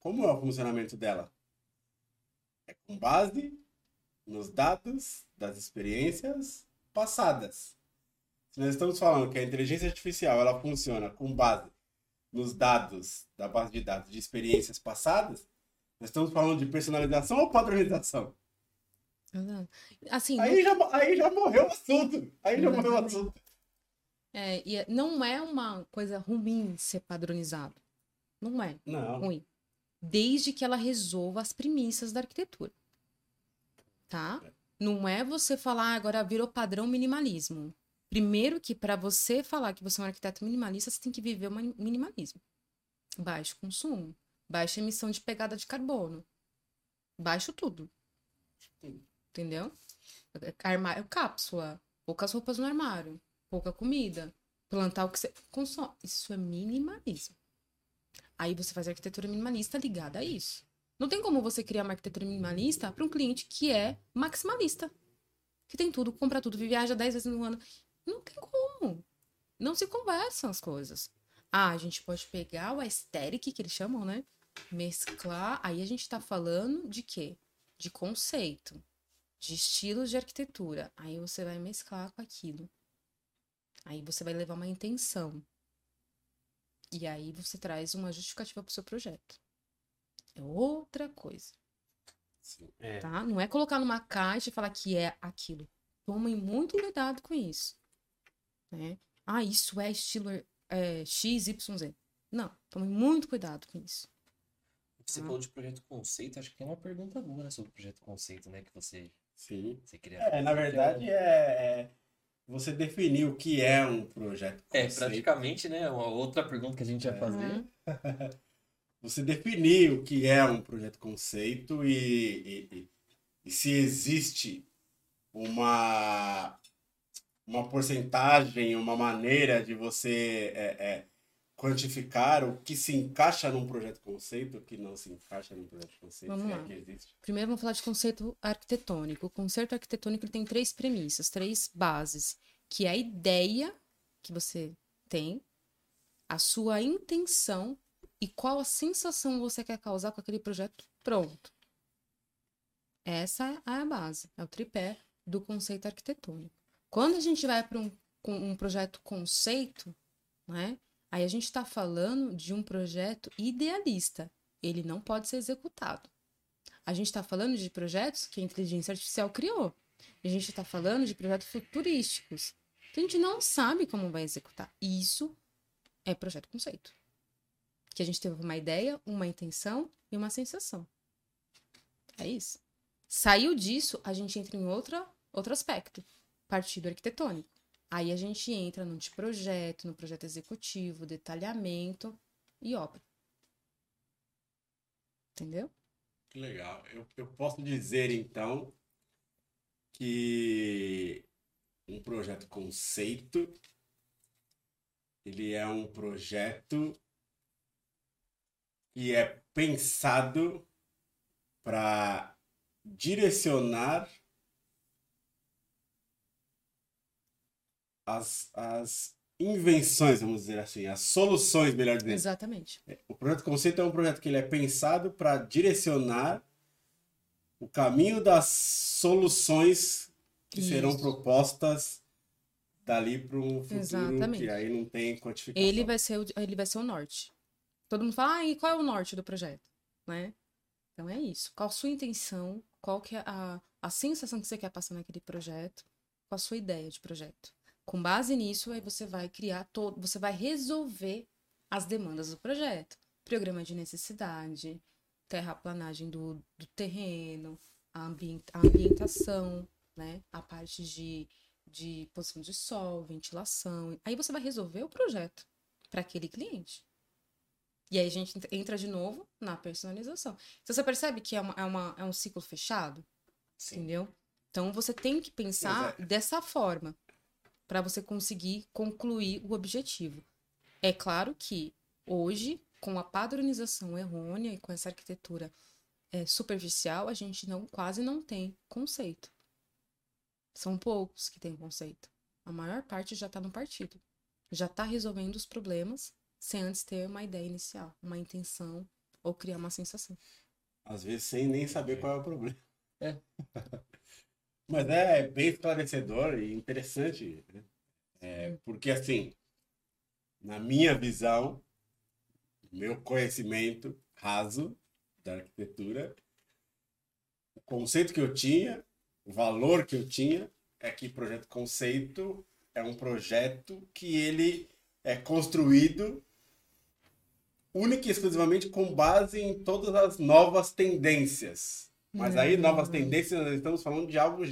como é o funcionamento dela? É com base nos dados das experiências passadas. Se nós estamos falando que a inteligência artificial ela funciona com base nos dados da base de dados de experiências passadas, nós estamos falando de personalização ou padronização? Assim, Aí já, aí já morreu o assunto. Aí já morreu o assunto. é, e é- não é uma coisa ruim ser padronizado. Não é. Não. ruim. Desde que ela resolva as premissas da arquitetura. Tá? Não é você falar "Ah, agora virou padrão minimalismo. Primeiro que para você falar que você é um arquiteto minimalista, você tem que viver o minimalismo. Baixo consumo, baixa emissão de pegada de carbono. Baixo tudo. Entendeu? Armário, cápsula, poucas roupas no armário, pouca comida, plantar o que você consome. Isso é minimalismo. Aí você faz arquitetura minimalista ligada a isso. Não tem como você criar uma arquitetura minimalista para um cliente que é maximalista. Que tem tudo, compra tudo, viaja 10 vezes no ano. Não tem como. Não se conversam as coisas. Ah, a gente pode pegar o aesthetic, que eles chamam, né? Mesclar. Aí a gente tá falando de quê? De conceito. De estilos de arquitetura. Aí você vai mesclar com aquilo. Aí você vai levar uma intenção. E aí você traz uma justificativa para o seu projeto. É outra coisa, É. tá? Não é colocar numa caixa e falar que é aquilo. Tomem muito cuidado com isso. Né? Ah, isso é estilo é, X, Y, Z. Não, tomem muito cuidado com isso. Você Ah. falou de projeto conceito, acho que tem uma pergunta boa né, sobre o projeto conceito, né? Que você, Sim. você queria É, na verdade, é, é você definir o que é um projeto É, conceito. praticamente, né? Uma outra pergunta que a gente ia É. fazer. Uhum. Você definir o que é um projeto conceito e, e- e- e se existe uma, uma porcentagem, uma maneira de você é, é, quantificar o que se encaixa num projeto conceito, o que não se encaixa num projeto conceito, Vamos é lá. que existe. Primeiro vamos falar de conceito arquitetônico. O conceito arquitetônico ele tem três premissas, três bases, que é a ideia que você tem, a sua intenção e qual a sensação você quer causar com aquele projeto pronto. Essa é a base, é o tripé do conceito arquitetônico. Quando a gente vai para um, um projeto conceito, né? Aí a gente está falando de um projeto idealista. Ele não pode ser executado. A gente está falando de projetos que a inteligência artificial criou. A gente está falando de projetos futurísticos. Que a gente não sabe como vai executar. Isso é projeto conceito. Que a gente teve uma ideia, uma intenção e uma sensação. É isso. Saiu disso, a gente entra em outra, outro aspecto. Partido arquitetônico. Aí a gente entra no de projeto, no projeto executivo, detalhamento e obra. Entendeu? Que legal. Eu, eu posso dizer, então, que um projeto conceito, ele é um projeto que é pensado para direcionar as, as invenções, vamos dizer assim, as soluções, melhor dizendo. Exatamente. O projeto conceito é um projeto que ele é pensado para direcionar o caminho das soluções que Isso. serão propostas dali para um futuro Exatamente. que aí não tem quantificação. Ele vai ser o, ele vai ser o norte. Todo mundo fala, ah, e qual é o norte do projeto? Né? Então é isso. Qual a sua intenção? Qual que é a, a sensação que você quer passar naquele projeto? Qual a sua ideia de projeto? Com base nisso, aí você vai criar todo, você vai resolver as demandas do projeto. Programa de necessidade, terraplanagem do, do terreno, a, ambient, a ambientação, né? A parte de, de posição de sol, ventilação. Aí você vai resolver o projeto para aquele cliente. E aí a gente entra de novo na personalização. Então você percebe que é, uma, é, uma, é um ciclo fechado? Sim. Entendeu? Então você tem que pensar é. dessa forma para você conseguir concluir o objetivo. É claro que hoje, com a padronização errônea e com essa arquitetura é, superficial, a gente não quase não tem conceito. São poucos que têm conceito. A maior parte já está no partido. Já está resolvendo os problemas sem antes ter uma ideia inicial, uma intenção ou criar uma sensação. Às vezes sem nem saber qual é o problema. É. Mas é bem esclarecedor e interessante, né? é, porque assim, na minha visão, meu conhecimento raso da arquitetura, o conceito que eu tinha, o valor que eu tinha, é que projeto conceito é um projeto que ele é construído única e exclusivamente com base em todas as novas tendências. Mas aí, uhum. novas tendências, nós estamos falando de algo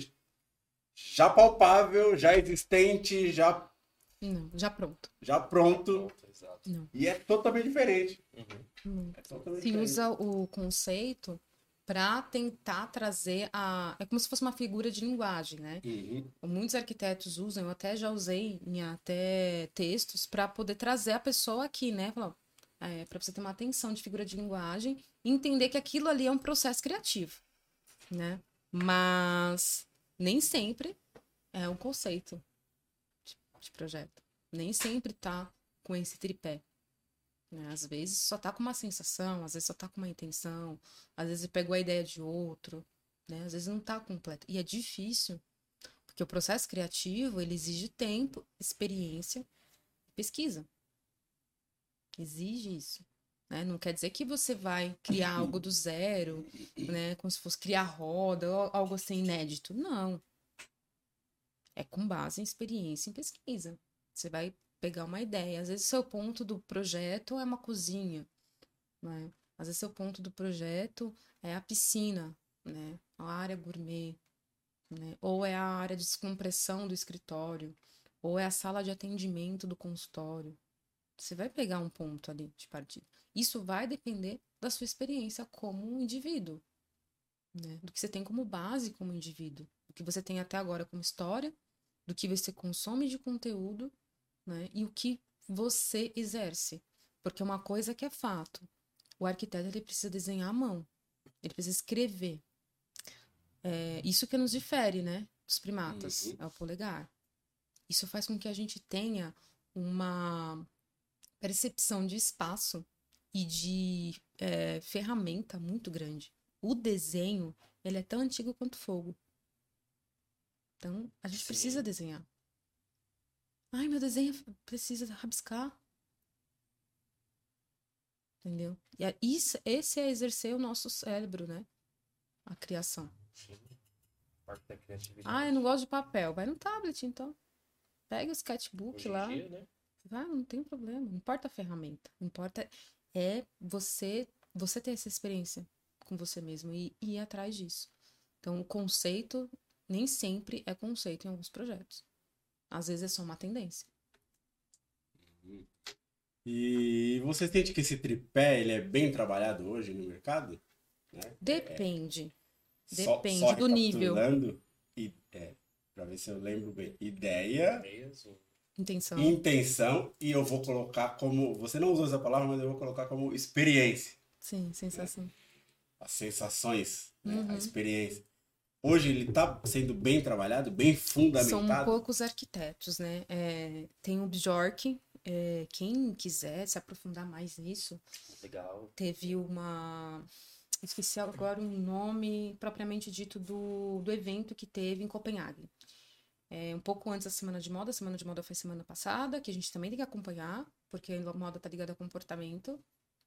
já palpável, já existente, já. Não, já pronto. Já pronto. Não. E é totalmente diferente. Uhum. É totalmente Se diferente. usa o conceito para tentar trazer a. É como se fosse uma figura de linguagem, né? Uhum. Muitos arquitetos usam, eu até já usei em até textos para poder trazer a pessoa aqui, né? é, para você ter uma atenção de figura de linguagem e entender que aquilo ali é um processo criativo né? Mas nem sempre é um conceito de, de projeto. Nem sempre tá com esse tripé. Né? Às vezes só tá com uma sensação, às vezes só tá com uma intenção, às vezes pegou a ideia de outro, né? Às vezes não tá completo. E é difícil, porque o processo criativo, ele exige tempo, experiência, pesquisa. Exige isso. Né? Não quer dizer que você vai criar algo do zero, né? Como se fosse criar roda, algo assim inédito. Não. É com base em experiência, em pesquisa. Você vai pegar uma ideia. Às vezes, seu ponto do projeto é uma cozinha, né? Às vezes, seu ponto do projeto é a piscina, né? A área gourmet, né? Ou é a área de descompressão do escritório, ou é a sala de atendimento do consultório. Você vai pegar um ponto ali de partida. Isso vai depender da sua experiência como um indivíduo, né? do que você tem como base como indivíduo, do que você tem até agora como história, do que você consome de conteúdo né? e o que você exerce. Porque uma coisa que é fato, o arquiteto ele precisa desenhar à mão, ele precisa escrever. É, isso que nos difere, né, dos primatas, uhum. é o polegar. Isso faz com que a gente tenha uma percepção de espaço e de é, ferramenta muito grande. O desenho, ele é tão antigo quanto fogo. Então, a gente Sim. precisa desenhar. Ai, meu desenho precisa rabiscar. Entendeu? E é, isso, esse é exercer o nosso cérebro, né? A criação. Sim. Ah, eu não gosto de papel. Vai no tablet, então. Pega o sketchbook Hoje lá. Dia, né? Vai, não tem problema. Não importa a ferramenta. Importa é você você ter essa experiência com você mesmo e, e ir atrás disso. Então, o conceito nem sempre é conceito em alguns projetos. Às vezes é só uma tendência. E você sente que esse tripé ele é bem trabalhado hoje no mercado? Né? Depende. É, Depende só, só do nível. E, é, para ver se eu lembro bem. Ideia. Ideias, Intenção. Intenção, e eu vou colocar como. Você não usou essa palavra, mas eu vou colocar como experiência. Sim, sensação. Né? As sensações, né? uhum. a experiência. hoje ele está sendo bem trabalhado, bem fundamentado? São poucos arquitetos, né? É, tem o Bjork, é, quem quiser se aprofundar mais nisso. Legal. Teve uma. Esqueci agora o nome propriamente dito do, do evento que teve em Copenhague. É, um pouco antes da Semana de Moda, a Semana de Moda foi semana passada, que a gente também tem que acompanhar, porque a moda está ligada a comportamento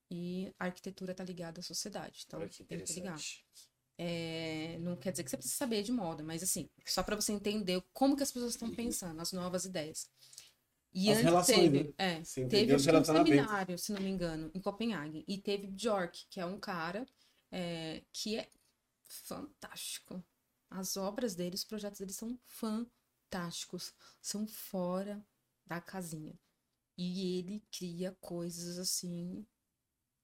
e a arquitetura está ligada à sociedade. Então, Olha que tem que ligar. É, não quer dizer que você precisa saber de moda, mas assim, só para você entender como que as pessoas estão pensando, as novas ideias. E As antes relações, teve, né? é, teve um seminário, se não me engano, em Copenhague. E teve Bjork, que é um cara é, que é fantástico. As obras dele, os projetos dele são fantásticos. São fora da casinha. E ele cria coisas assim,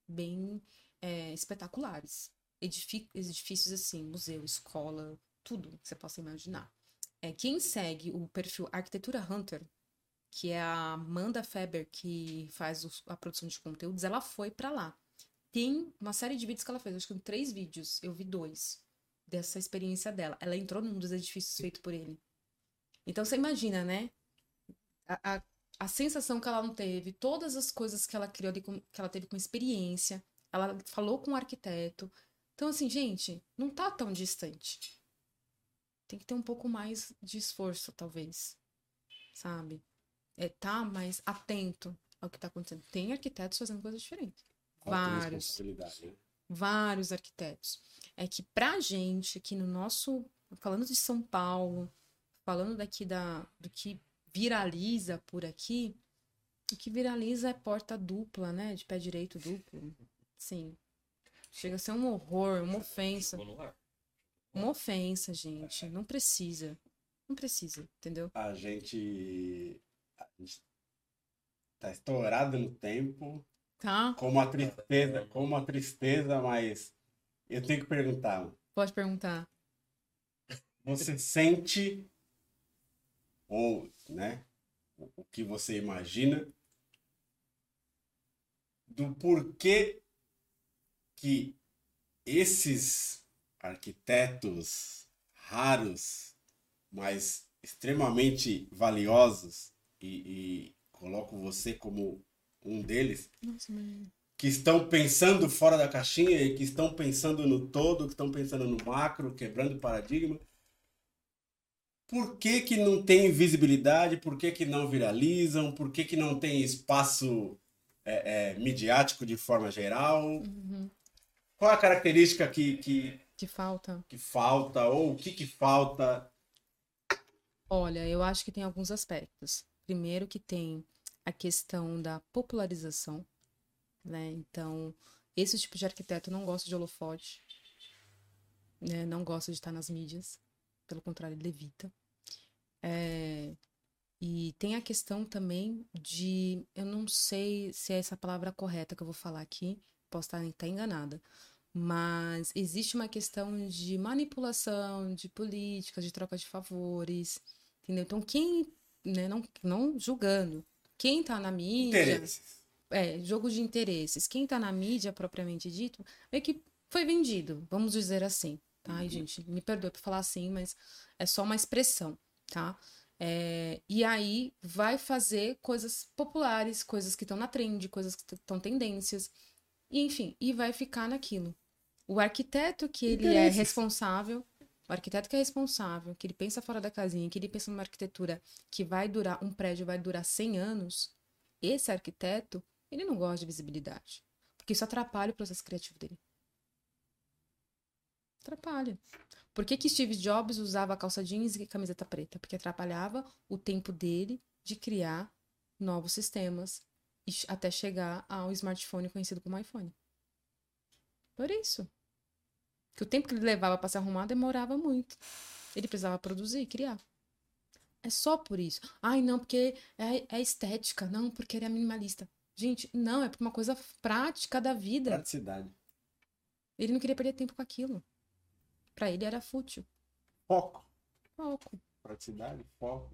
bem é, espetaculares. Edifícios assim, museu, escola, tudo que você possa imaginar. É, quem segue o perfil Arquitetura Hunter, que é a Amanda Feber que faz os- a produção de conteúdos, ela foi pra lá. Tem uma série de vídeos que ela fez, acho que três vídeos, eu vi dois dessa experiência dela. Ela entrou num dos edifícios feito por ele. Então você imagina, né? A, a, a sensação que ela não teve, todas as coisas que ela criou, que ela teve com experiência. Ela falou com o arquiteto. Então, assim, gente, não tá tão distante. Tem que ter um pouco mais de esforço, talvez. Sabe? É, tá mais atento ao que tá acontecendo. Tem arquitetos fazendo coisas diferentes. Vários né? vários arquitetos. É que pra gente, aqui no nosso, falando de São Paulo, falando daqui da, do que viraliza por aqui, o que viraliza é porta dupla, né? De pé direito duplo. Sim. Chega a ser um horror, uma ofensa. Uma ofensa, gente. Não precisa. Não precisa, entendeu? A gente, a gente tá estourado no tempo, Tá? com uma tristeza, com uma tristeza, mas eu tenho que perguntar. Pode perguntar. você sente ou, né, o que você imagina do porquê que esses arquitetos raros, mas extremamente valiosos e, e coloco você como um deles, Nossa, que estão pensando fora da caixinha e que estão pensando no todo, que estão pensando no macro, quebrando paradigma. Por que, que não tem visibilidade? Por que, que não viralizam? Por que, que não tem espaço é, é, midiático de forma geral? Uhum. Qual a característica que, que, Que falta. que falta? Ou o que, que falta? Olha, eu acho que tem alguns aspectos. Primeiro que tem a questão da popularização, né? Então, esse tipo de arquiteto não gosta de holofote, né? Não gosta de estar nas mídias, pelo contrário, ele evita. É, E tem a questão também de, eu não sei se é essa palavra correta que eu vou falar aqui, posso estar até enganada, mas existe uma questão de manipulação, de políticas, de troca de favores, entendeu? Então, quem, né, não, não julgando, quem tá na mídia, Interesses. é, jogo de interesses, quem tá na mídia propriamente dito, é que foi vendido, vamos dizer assim, tá? Ai, gente, me perdoe por falar assim, mas é só uma expressão, tá? É, e aí vai fazer coisas populares, coisas que estão na trend, coisas que estão tendências, e, enfim, e vai ficar naquilo. O arquiteto que ele é responsável, o arquiteto que é responsável, que ele pensa fora da casinha, que ele pensa numa arquitetura que vai durar, um prédio vai durar 100 anos, esse arquiteto, ele não gosta de visibilidade. Porque isso atrapalha o processo criativo dele. Atrapalha. Por que, que Steve Jobs usava calça jeans e camiseta preta? Porque atrapalhava o tempo dele de criar novos sistemas e até chegar ao smartphone conhecido como iPhone. Por isso. Que o tempo que ele levava para se arrumar demorava muito. Ele precisava produzir e criar. É só por isso. Ai, não, porque é, é estética. Não, porque ele é minimalista. Gente, não, é por uma coisa prática da vida. Praticidade. Ele não queria perder tempo com aquilo. Pra ele era fútil. Foco. Pouco. Praticidade, foco.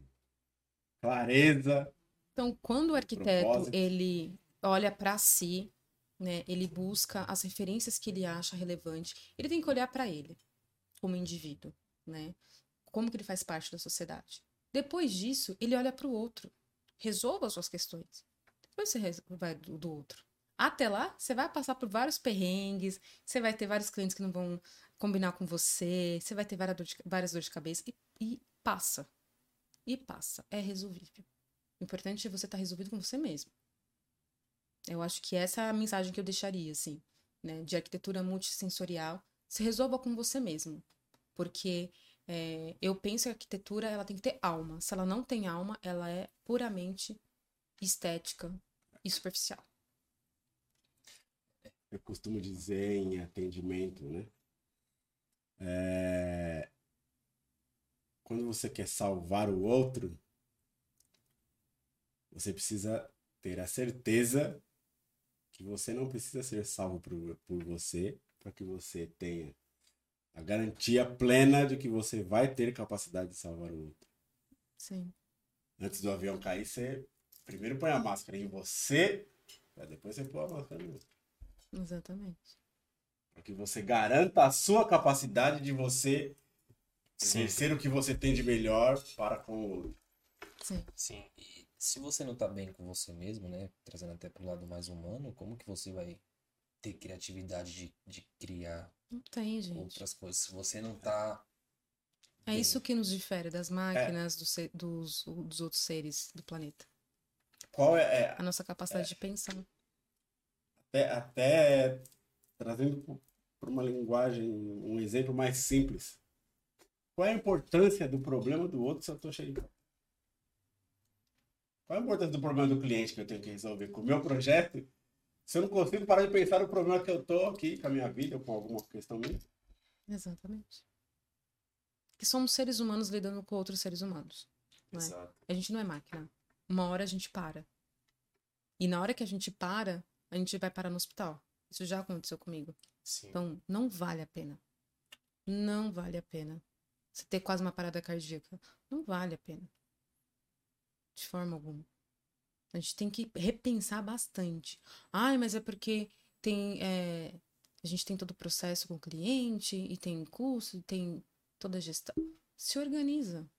Clareza. Então, quando o arquiteto Propósito. ele olha pra si, né, ele busca as referências que ele acha relevante, ele tem que olhar pra ele como indivíduo. né? Como que ele faz parte da sociedade. Depois disso, ele olha para o outro, resolva as suas questões. Depois você vai do, do outro. Até lá, você vai passar por vários perrengues, você vai ter vários clientes que não vão combinar com você, você vai ter várias, dor de, várias dores de cabeça e, e passa. E passa. É resolvível. O importante é você estar tá resolvido com você mesmo. Eu acho que essa é a mensagem que eu deixaria, assim, né? De arquitetura multissensorial. Se resolva com você mesmo. Porque é, eu penso que a arquitetura ela tem que ter alma. Se ela não tem alma, ela é puramente estética e superficial. Eu costumo dizer em atendimento, né? É... Quando você quer salvar o outro, você precisa ter a certeza que você não precisa ser salvo por, por você para que você tenha a garantia plena de que você vai ter capacidade de salvar o outro. Sim. Antes do avião cair, você primeiro põe a máscara em você, para depois você põe a máscara no outro. Exatamente. Para que você garanta a sua capacidade de você exercer o que você tem de melhor para com o outro. Sim. Sim. E se você não tá bem com você mesmo, né? Trazendo até pro lado mais humano, como que você vai ter criatividade de, de criar não tem, gente. outras coisas? Se você não tá. É bem. isso que nos difere das máquinas, é. dos, dos outros seres do planeta. Qual é, é a nossa capacidade é, de pensar? Até, até trazendo para uma linguagem, um exemplo mais simples. Qual é a importância do problema do outro se eu estou cheio Qual é a importância do problema do cliente que eu tenho que resolver com o meu projeto se eu não consigo parar de pensar no problema que eu tô aqui com a minha vida ou com alguma questão minha? Exatamente. Que somos seres humanos lidando com outros seres humanos. É? Exato. A gente não é máquina. Uma hora a gente para. E na hora que a gente para, a gente vai parar no hospital. Isso já aconteceu comigo. Sim. Então, não vale a pena. Não vale a pena. Você ter quase uma parada cardíaca. Não vale a pena. De forma alguma. A gente tem que repensar bastante. Ai, mas é porque tem. É, a gente tem todo o processo com o cliente, e tem custo, e tem toda a gestão. Se organiza.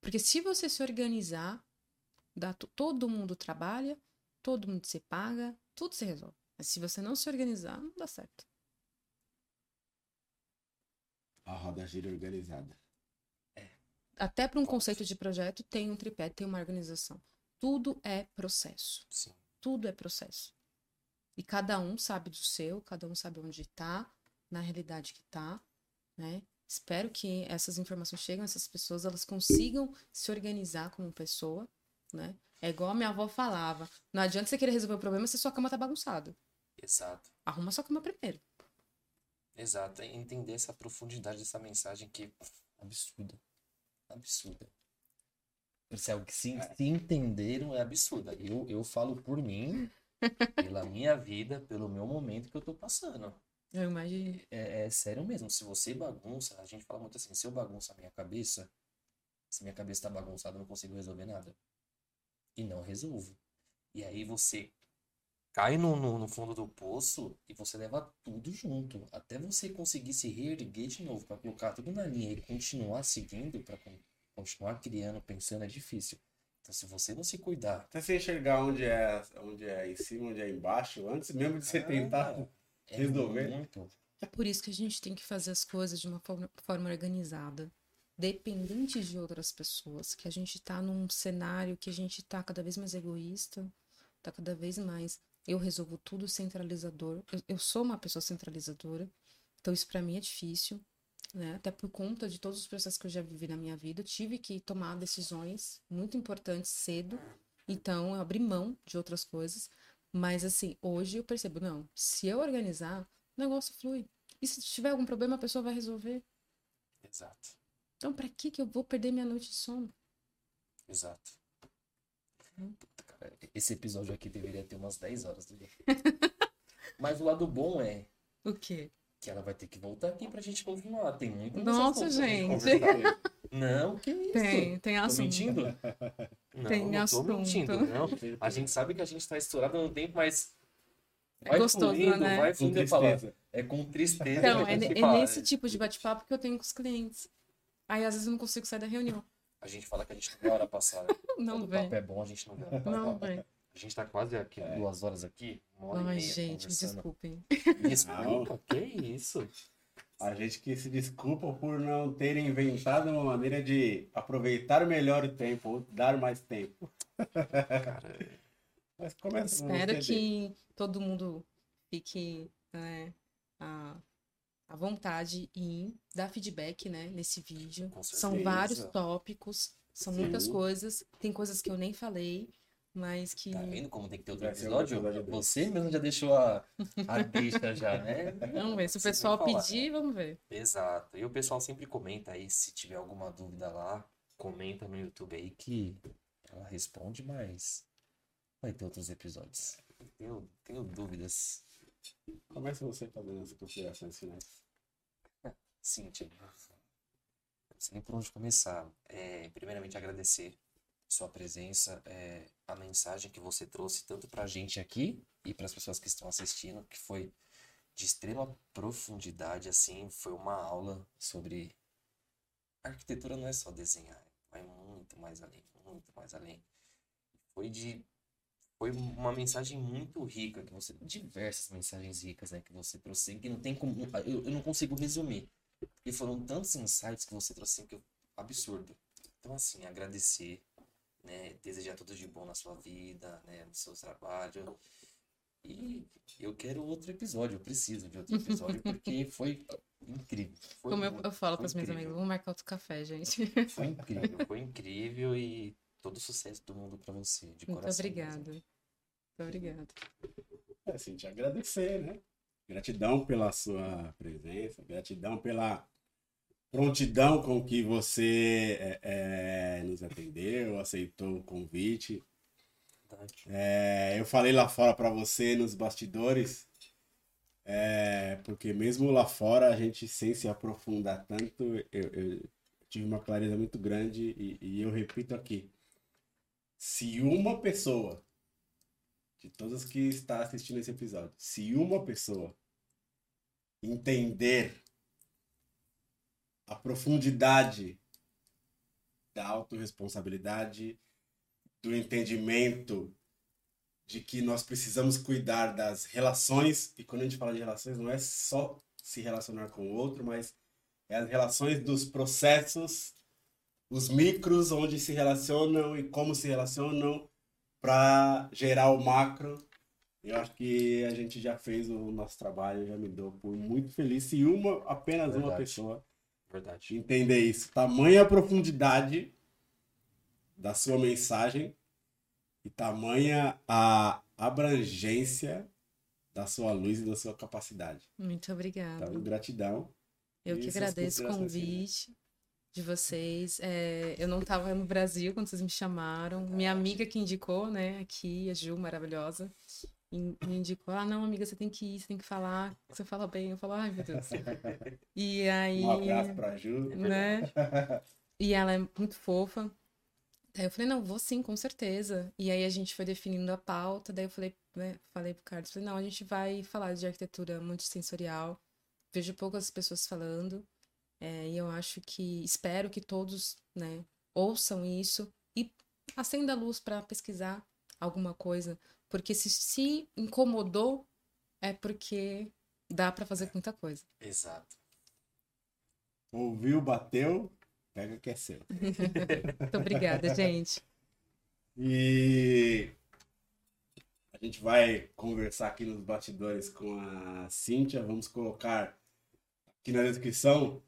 Porque se você se organizar, dá, todo mundo trabalha, todo mundo se paga, tudo se resolve. Mas se você não se organizar, não dá certo. A roda gira organizada. É. Até para um conceito de projeto tem um tripé, tem uma organização. Tudo é processo. Sim. Tudo é processo. E cada um sabe do seu, cada um sabe onde está, na realidade que está, né? Espero que essas informações cheguem, essas pessoas elas consigam se organizar como pessoa, né? É igual a minha avó falava, não adianta você querer resolver o problema se sua cama tá bagunçada. Exato. Arruma sua cama primeiro. Exato, é entender essa profundidade dessa mensagem que absurda. Absurda. Isso é o que se, se entenderam é absurda. Eu, eu falo por mim, pela minha vida, pelo meu momento que eu tô passando. Eu imagino. É, é, sério mesmo. Se você bagunça, a gente fala muito assim, se eu bagunço a minha cabeça, se minha cabeça tá bagunçada, eu não consigo resolver nada. E não resolvo. E aí você cai no, no, no, fundo do poço e você leva tudo junto. Até você conseguir se reerguer de novo, para colocar tudo na linha e continuar seguindo, para continuar criando, pensando é difícil. Então, se você não se cuidar. Até você enxergar onde é, onde é em cima, onde é embaixo, antes mesmo de você ah, tentar é resolver. Muito. É por isso que a gente tem que fazer as coisas de uma forma, forma organizada, dependente de outras pessoas. Que a gente tá num cenário que a gente tá cada vez mais egoísta, tá cada vez mais. Eu resolvo tudo centralizador. Eu, eu sou uma pessoa centralizadora, então isso para mim é difícil né? Até por conta de todos os processos que eu já vivi na minha vida, eu tive que tomar decisões muito importantes cedo. Então, eu abri mão de outras coisas. Mas, assim, hoje eu percebo, não, se eu organizar, o negócio flui. E se tiver algum problema, a pessoa vai resolver. Exato. Então, para que que eu vou perder minha noite de sono? Exato. Hum. esse episódio aqui deveria ter umas 10 horas do dia. Mas o lado bom é. O quê? que ela vai ter que voltar aqui pra gente continuar. Tem muito Nossa, gente. Não, que isso? Tem, tem assunto. Tô mentindo? Não, tem não assunto. tô mentindo, não. A gente sabe que a gente tá estourado no tempo, mas é vai gostoso, fluindo, né? vai fluindo. Falo, É com tristeza. Então, é, é nesse tipo de bate-papo que eu tenho com os clientes. Aí às vezes eu não consigo sair da reunião. A gente fala que a gente não a hora passar. Não Quando vem. o papo é bom, a gente não a passar. Não, velho. A gente tá quase aqui, É. duas horas aqui. Uma hora Ai, e meia gente, me desculpem. Desculpa, que isso? A gente que se desculpa por não terem inventado uma maneira de aproveitar melhor o tempo, ou dar mais tempo. Cara, Mas começa com Espero que todo mundo fique né, à, à vontade em dar feedback né, nesse vídeo. Com São vários tópicos, são Sim. muitas coisas. Tem coisas que eu nem falei, mas que. tá vendo como tem que ter outro episódio? Você mesmo já deixou a, a deixa já, né? Vamos ver. Se o pessoal pedir, vamos ver. Exato. E o pessoal sempre comenta aí, se tiver alguma dúvida lá, comenta no YouTube aí que ela responde, mas vai ter outros episódios. Tenho, tenho dúvidas. Começa você fazendo as considerações finais. Cíntia, não sei nem por onde começar. É, primeiramente, agradecer sua presença, é, a mensagem que você trouxe tanto para a gente aqui e para as pessoas que estão assistindo, que foi de extrema profundidade, assim, foi uma aula sobre arquitetura não é só desenhar, vai muito mais além, muito mais além. Foi de foi uma mensagem muito rica que você diversas mensagens ricas, né, que você trouxe que não tem como eu, eu não consigo resumir. Porque foram tantos insights que você trouxe que eu, absurdo. Então assim, agradecer, né, desejar tudo de bom na sua vida, né, no seu trabalho. E eu quero outro episódio, eu preciso de outro episódio porque foi incrível. Foi Como eu, muito- eu falo foi para os meus amigos, vamos marcar outro café, gente. Foi incrível, foi incrível e todo sucesso do mundo pra você, de Muito coração. obrigada. mesmo. Muito obrigada. É assim, te agradecer, né? Gratidão pela sua presença, gratidão pela prontidão com que você é, é, nos atendeu, aceitou o convite. É, eu falei lá fora para você nos bastidores, é, porque mesmo lá fora a gente sem se aprofundar tanto, eu, eu tive uma clareza muito grande e, e eu repito aqui: se uma pessoa, de todas que está assistindo esse episódio, se uma pessoa entender a profundidade da autorresponsabilidade, do entendimento de que nós precisamos cuidar das relações, e quando a gente fala de relações, não é só se relacionar com o outro, mas é as relações dos processos, os micros onde se relacionam e como se relacionam para gerar o macro. Eu acho que a gente já fez o nosso trabalho, já me dou por muito feliz se uma, apenas uma Verdade. pessoa Verdade. entender isso. Tamanha profundidade da sua mensagem e tamanha a abrangência da sua luz e da sua capacidade. Muito obrigada. Então, gratidão. Eu E que agradeço o convite de vocês. É, eu não estava no Brasil quando vocês me chamaram. Minha amiga que indicou, né, aqui, a Ju, maravilhosa, me indicou: ah, não, amiga, você tem que ir, você tem que falar. Você fala bem. Eu falo, ai, meu Deus. E aí. Um abraço para a Ju. né? E ela é muito fofa. Daí eu falei, não, vou sim, com certeza. E aí a gente foi definindo a pauta, daí eu falei, né, falei pro Carlos, falei, não, a gente vai falar de arquitetura multissensorial. Vejo poucas pessoas falando. É, e eu acho que, espero que todos, né, ouçam isso e acenda a luz para pesquisar alguma coisa. Porque se se incomodou, é porque dá para fazer muita coisa. Exato. Ouviu, bateu, pega que é seu. Muito obrigada, gente. E a gente vai conversar aqui nos bastidores com a Cíntia. Vamos colocar aqui na descrição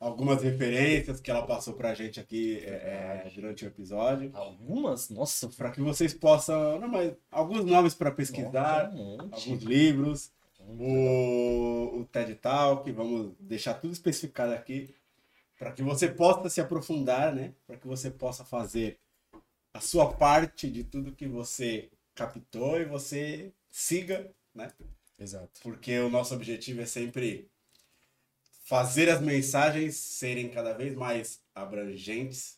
algumas referências que ela passou pra gente aqui é, é, durante o episódio. Algumas? Nossa, Para que vocês possam. Não, mas alguns nomes para pesquisar, um alguns livros, o, o TED Talk, vamos deixar tudo especificado aqui. Para que você possa se aprofundar, né? Para que você possa fazer a sua parte de tudo que você captou e você siga, né? Exato. Porque o nosso objetivo é sempre fazer as mensagens serem cada vez mais abrangentes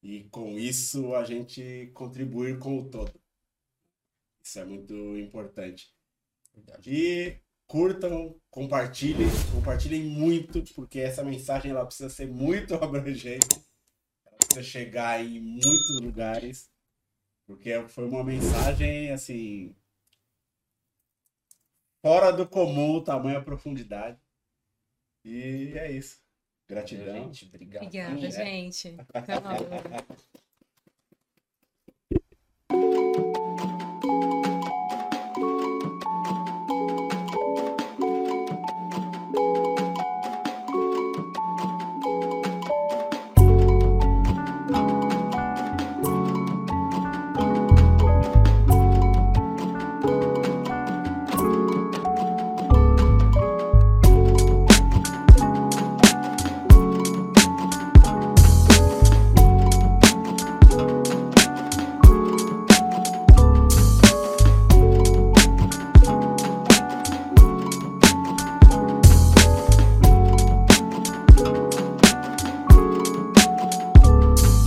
e com isso a gente contribuir com o todo. Isso é muito importante. Verdade. E curtam, compartilhem, compartilhem muito, porque essa mensagem ela precisa ser muito abrangente, ela precisa chegar em muitos lugares, porque foi uma mensagem assim fora do comum, tamanho e profundidade. E é isso. Gratidão. Gente, obrigado. Obrigada, gente. Até logo.